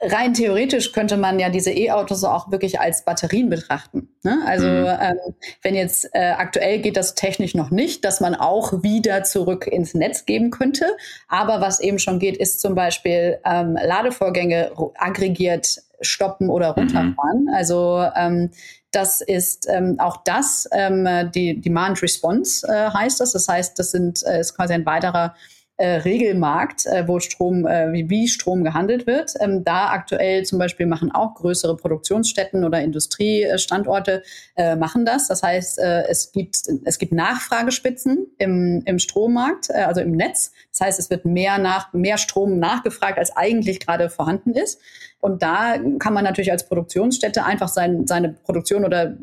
Rein theoretisch könnte man ja diese E-Autos auch wirklich als Batterien betrachten. Ne? Also mhm. ähm, wenn jetzt äh, aktuell geht das technisch noch nicht, dass man auch wieder zurück ins Netz geben könnte. Aber was eben schon geht, ist zum Beispiel ähm, Ladevorgänge aggregiert stoppen oder mhm. runterfahren. Mhm. Also ähm, das ist ähm, auch das, ähm, die Demand Response äh, heißt das. Das heißt, das sind, äh, ist quasi ein weiterer äh, Regelmarkt, äh, wo Strom, äh, wie, wie Strom gehandelt wird. Ähm, da aktuell zum Beispiel machen auch größere Produktionsstätten oder Industriestandorte äh, machen das. Das heißt, äh, es gibt es gibt Nachfragespitzen im, im Strommarkt, äh, also im Netz. Das heißt, es wird mehr nach mehr Strom nachgefragt, als eigentlich gerade vorhanden ist. Und da kann man natürlich als Produktionsstätte einfach sein, seine Produktion oder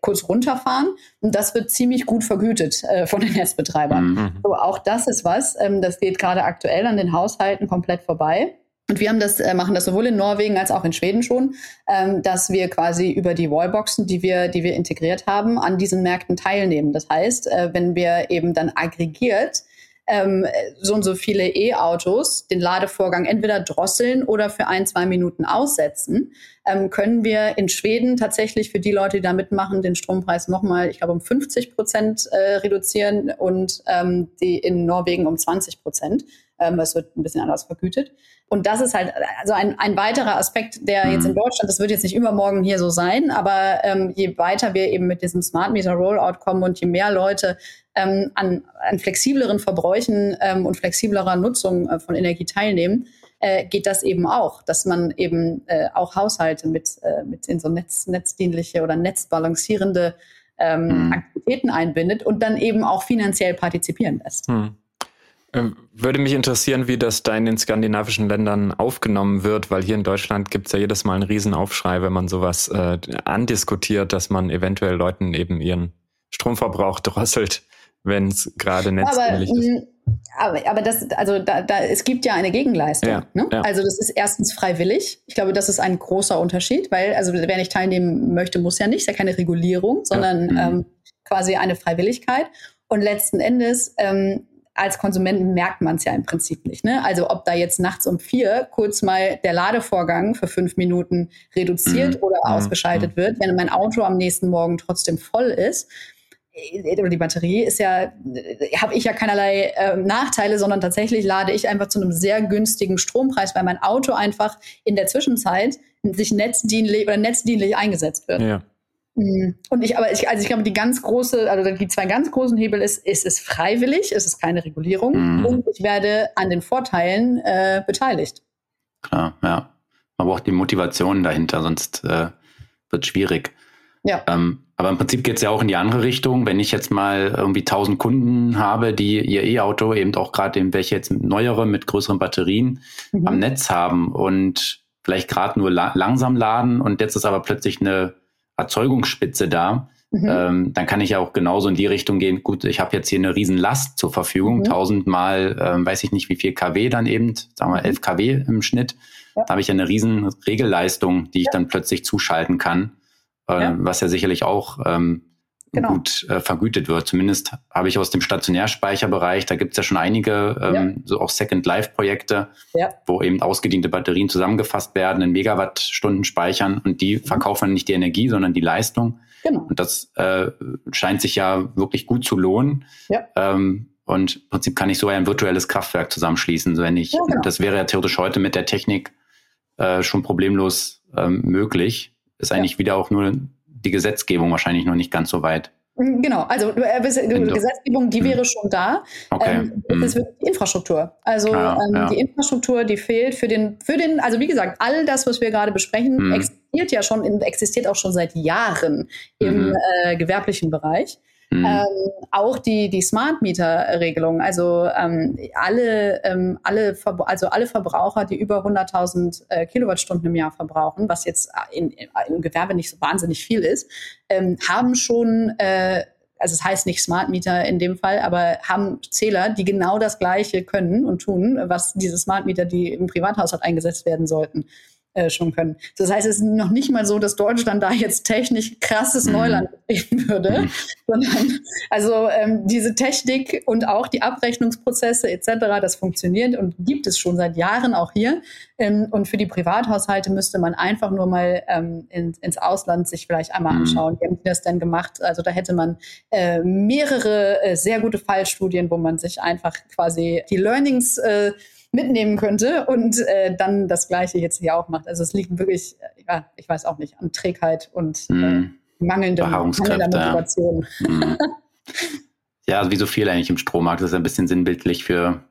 kurz runterfahren. Und das wird ziemlich gut vergütet äh, von den Netzbetreibern. Mhm. So, auch das ist was, ähm, das geht gerade aktuell an den Haushalten komplett vorbei. Und wir haben das, äh, machen das sowohl in Norwegen als auch in Schweden schon, ähm, dass wir quasi über die Wallboxen, die wir, die wir integriert haben, an diesen Märkten teilnehmen. Das heißt, äh, wenn wir eben dann aggregiert ähm, so und so viele E-Autos den Ladevorgang entweder drosseln oder für ein, zwei Minuten aussetzen, ähm, können wir in Schweden tatsächlich für die Leute, die da mitmachen, den Strompreis nochmal, ich glaube, um 50 Prozent äh, reduzieren und ähm, die in Norwegen um 20 Prozent. Ähm, es wird ein bisschen anders vergütet. Und das ist halt also ein, ein weiterer Aspekt, der jetzt in mhm. Deutschland, das wird jetzt nicht übermorgen hier so sein, aber ähm, je weiter wir eben mit diesem Smart Meter Rollout kommen und je mehr Leute ähm, an, an flexibleren Verbräuchen ähm, und flexiblerer Nutzung äh, von Energie teilnehmen, äh, geht das eben auch, dass man eben äh, auch Haushalte mit, äh, mit in so Netz, netzdienliche oder netzbalancierende ähm, mhm. Aktivitäten einbindet und dann eben auch finanziell partizipieren lässt. Mhm. Würde mich interessieren, wie das da in den skandinavischen Ländern aufgenommen wird, weil hier in Deutschland gibt es ja jedes Mal einen Riesenaufschrei, wenn man sowas äh, andiskutiert, dass man eventuell Leuten eben ihren Stromverbrauch drosselt, wenn es gerade netzdienlich ist. Mm, aber, aber das, also da, da, es gibt ja eine Gegenleistung. Ja, ne? ja. Also das ist erstens freiwillig. Ich glaube, das ist ein großer Unterschied, weil, also wer nicht teilnehmen möchte, muss ja nicht, ist ja keine Regulierung, sondern ja. mhm. ähm, quasi eine Freiwilligkeit. Und letzten Endes, ähm, als Konsumenten merkt man es ja im Prinzip nicht. Ne? Also ob da jetzt nachts um vier kurz mal der Ladevorgang für fünf Minuten reduziert mhm. oder mhm. ausgeschaltet wird, wenn mein Auto am nächsten Morgen trotzdem voll ist oder die Batterie ist ja, habe ich ja keinerlei äh, Nachteile, sondern tatsächlich lade ich einfach zu einem sehr günstigen Strompreis, weil mein Auto einfach in der Zwischenzeit sich netzdienlich oder netzdienlich eingesetzt wird. Ja. Mm. Und ich, aber ich, also ich glaube, die ganz große, also die zwei ganz großen Hebel ist, ist es freiwillig, ist es keine Regulierung mhm. und ich werde an den Vorteilen äh, beteiligt. Klar, ja. Man braucht die Motivation dahinter, sonst äh, wird schwierig. Ja. Ähm, aber im Prinzip geht es ja auch in die andere Richtung. Wenn ich jetzt mal irgendwie 1000 Kunden habe, die ihr E-Auto eben auch gerade eben welche jetzt neuere mit größeren Batterien mhm. am Netz haben und vielleicht gerade nur la langsam laden und jetzt ist aber plötzlich eine Erzeugungsspitze da, mhm. ähm, dann kann ich ja auch genauso in die Richtung gehen. Gut, ich habe jetzt hier eine riesen Last zur Verfügung, mhm. 1000 mal, ähm, weiß ich nicht wie viel kW dann eben, sagen wir 11 mhm. kW im Schnitt. Ja. Da habe ich ja eine riesen Regelleistung, die ich ja. dann plötzlich zuschalten kann äh, ja. was ja sicherlich auch ähm, genau. gut äh, vergütet wird. Zumindest habe ich aus dem Stationärspeicherbereich, da gibt es ja schon einige ähm, ja. so auch Second Life Projekte, ja. wo eben ausgediente Batterien zusammengefasst werden in Megawattstunden speichern und die mhm. verkaufen nicht die Energie, sondern die Leistung. Genau. Und das äh, scheint sich ja wirklich gut zu lohnen. Ja. Ähm, und im Prinzip kann ich so ein virtuelles Kraftwerk zusammenschließen, wenn ich, ja, genau. das wäre ja theoretisch heute mit der Technik äh, schon problemlos ähm, möglich ist eigentlich wieder auch nur die Gesetzgebung wahrscheinlich noch nicht ganz so weit. Mhm, genau, also äh, Gesetzgebung, die hm. wäre schon da. Okay. Ähm, hm. Es wird Infrastruktur. Also ja, ähm, ja. die Infrastruktur, die fehlt für den, für den, also wie gesagt, all das, was wir gerade besprechen, hm. existiert ja schon, existiert auch schon seit Jahren im mhm. äh, gewerblichen Bereich. Mhm. Ähm, auch die, die Smart Meter Regelung, also ähm, alle, ähm, alle, also alle Verbraucher, die über 100.000 äh, Kilowattstunden im Jahr verbrauchen, was jetzt in, in, im Gewerbe nicht so wahnsinnig viel ist, ähm, haben schon äh, also es heißt nicht Smart Meter in dem Fall, aber haben Zähler, die genau das Gleiche können und tun, was diese Smart Meter, die im Privathaushalt eingesetzt werden sollten äh, schon können. Das heißt, es ist noch nicht mal so, dass Deutschland da jetzt technisch krasses mhm. Neuland betreten würde, mhm. sondern also ähm, diese Technik und auch die Abrechnungsprozesse etc., das funktioniert und gibt es schon seit Jahren auch hier. Ähm, und für die Privathaushalte müsste man einfach nur mal ähm, in, ins Ausland sich vielleicht einmal mhm. anschauen. Wie haben die das denn gemacht? Also da hätte man äh, mehrere äh, sehr gute Fallstudien, wo man sich einfach quasi die Learnings äh, mitnehmen könnte und äh, dann das Gleiche jetzt hier auch macht. Also es liegt wirklich, äh, ja, ich weiß auch nicht, an Trägheit und mm. äh, mhm. mangelnder, mangelnder Motivation. Ja. Mm. ja, also wie so viel eigentlich im Strommarkt, das ist ein bisschen sinnbildlich für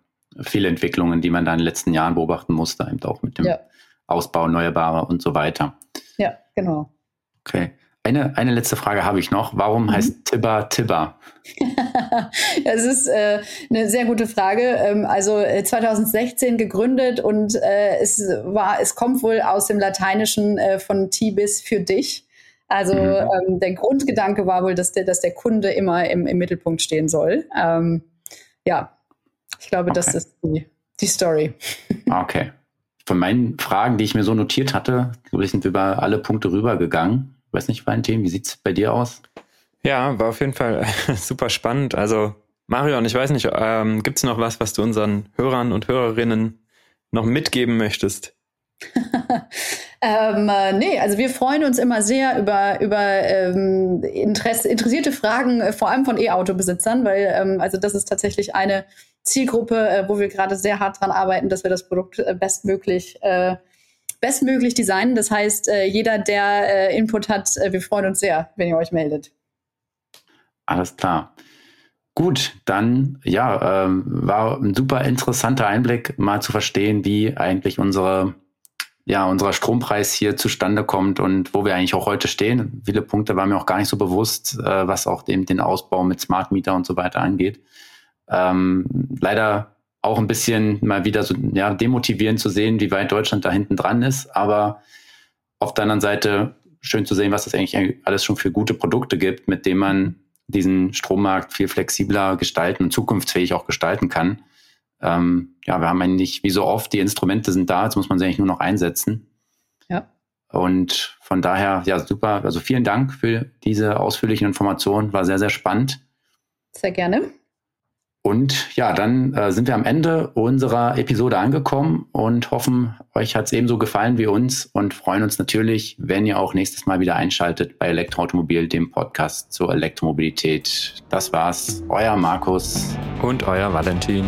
viele Entwicklungen, die man da in den letzten Jahren beobachten musste, eben auch mit dem ja. Ausbau erneuerbarer und so weiter. Ja, genau. Okay. Eine, eine letzte Frage habe ich noch. Warum mhm. heißt Tibba Tibba? das ist äh, eine sehr gute Frage. Ähm, also 2016 äh, gegründet und äh, es war, es kommt wohl aus dem Lateinischen äh, von Tibis für dich. Also mhm. ähm, der Grundgedanke war wohl, dass der, dass der Kunde immer im, im Mittelpunkt stehen soll. Ähm, ja, ich glaube, okay. das ist die, die Story. okay. Von meinen Fragen, die ich mir so notiert hatte, glaube ich, sind wir über alle Punkte rübergegangen. Ich weiß nicht, Valentin, wie sieht es bei dir aus? Ja, war auf jeden Fall super spannend. Also Marion, ich weiß nicht, ähm, gibt es noch was, was du unseren Hörern und Hörerinnen noch mitgeben möchtest? ähm, äh, nee, also wir freuen uns immer sehr über, über ähm, Interesse, interessierte Fragen, äh, vor allem von E-Auto-Besitzern, weil ähm, also das ist tatsächlich eine Zielgruppe, äh, wo wir gerade sehr hart dran arbeiten, dass wir das Produkt äh, bestmöglich äh, bestmöglich designen. Das heißt, äh, jeder, der äh, Input hat, äh, wir freuen uns sehr, wenn ihr euch meldet. Alles klar. Gut, dann ja, ähm, war ein super interessanter Einblick, mal zu verstehen, wie eigentlich unsere ja, unser Strompreis hier zustande kommt und wo wir eigentlich auch heute stehen. Viele Punkte waren mir auch gar nicht so bewusst, äh, was auch dem, den Ausbau mit Smart Meter und so weiter angeht. Ähm, leider auch ein bisschen mal wieder so ja, demotivierend zu sehen, wie weit Deutschland da hinten dran ist. Aber auf der anderen Seite schön zu sehen, was es eigentlich alles schon für gute Produkte gibt, mit denen man diesen Strommarkt viel flexibler gestalten und zukunftsfähig auch gestalten kann. Ähm, ja, wir haben eigentlich, wie so oft, die Instrumente sind da, jetzt muss man sie eigentlich nur noch einsetzen. Ja. Und von daher, ja, super. Also vielen Dank für diese ausführlichen Informationen. War sehr, sehr spannend. Sehr gerne. Und ja, dann äh, sind wir am Ende unserer Episode angekommen und hoffen, euch hat es ebenso gefallen wie uns und freuen uns natürlich, wenn ihr auch nächstes Mal wieder einschaltet bei Elektroautomobil, dem Podcast zur Elektromobilität. Das war's, euer Markus und euer Valentin.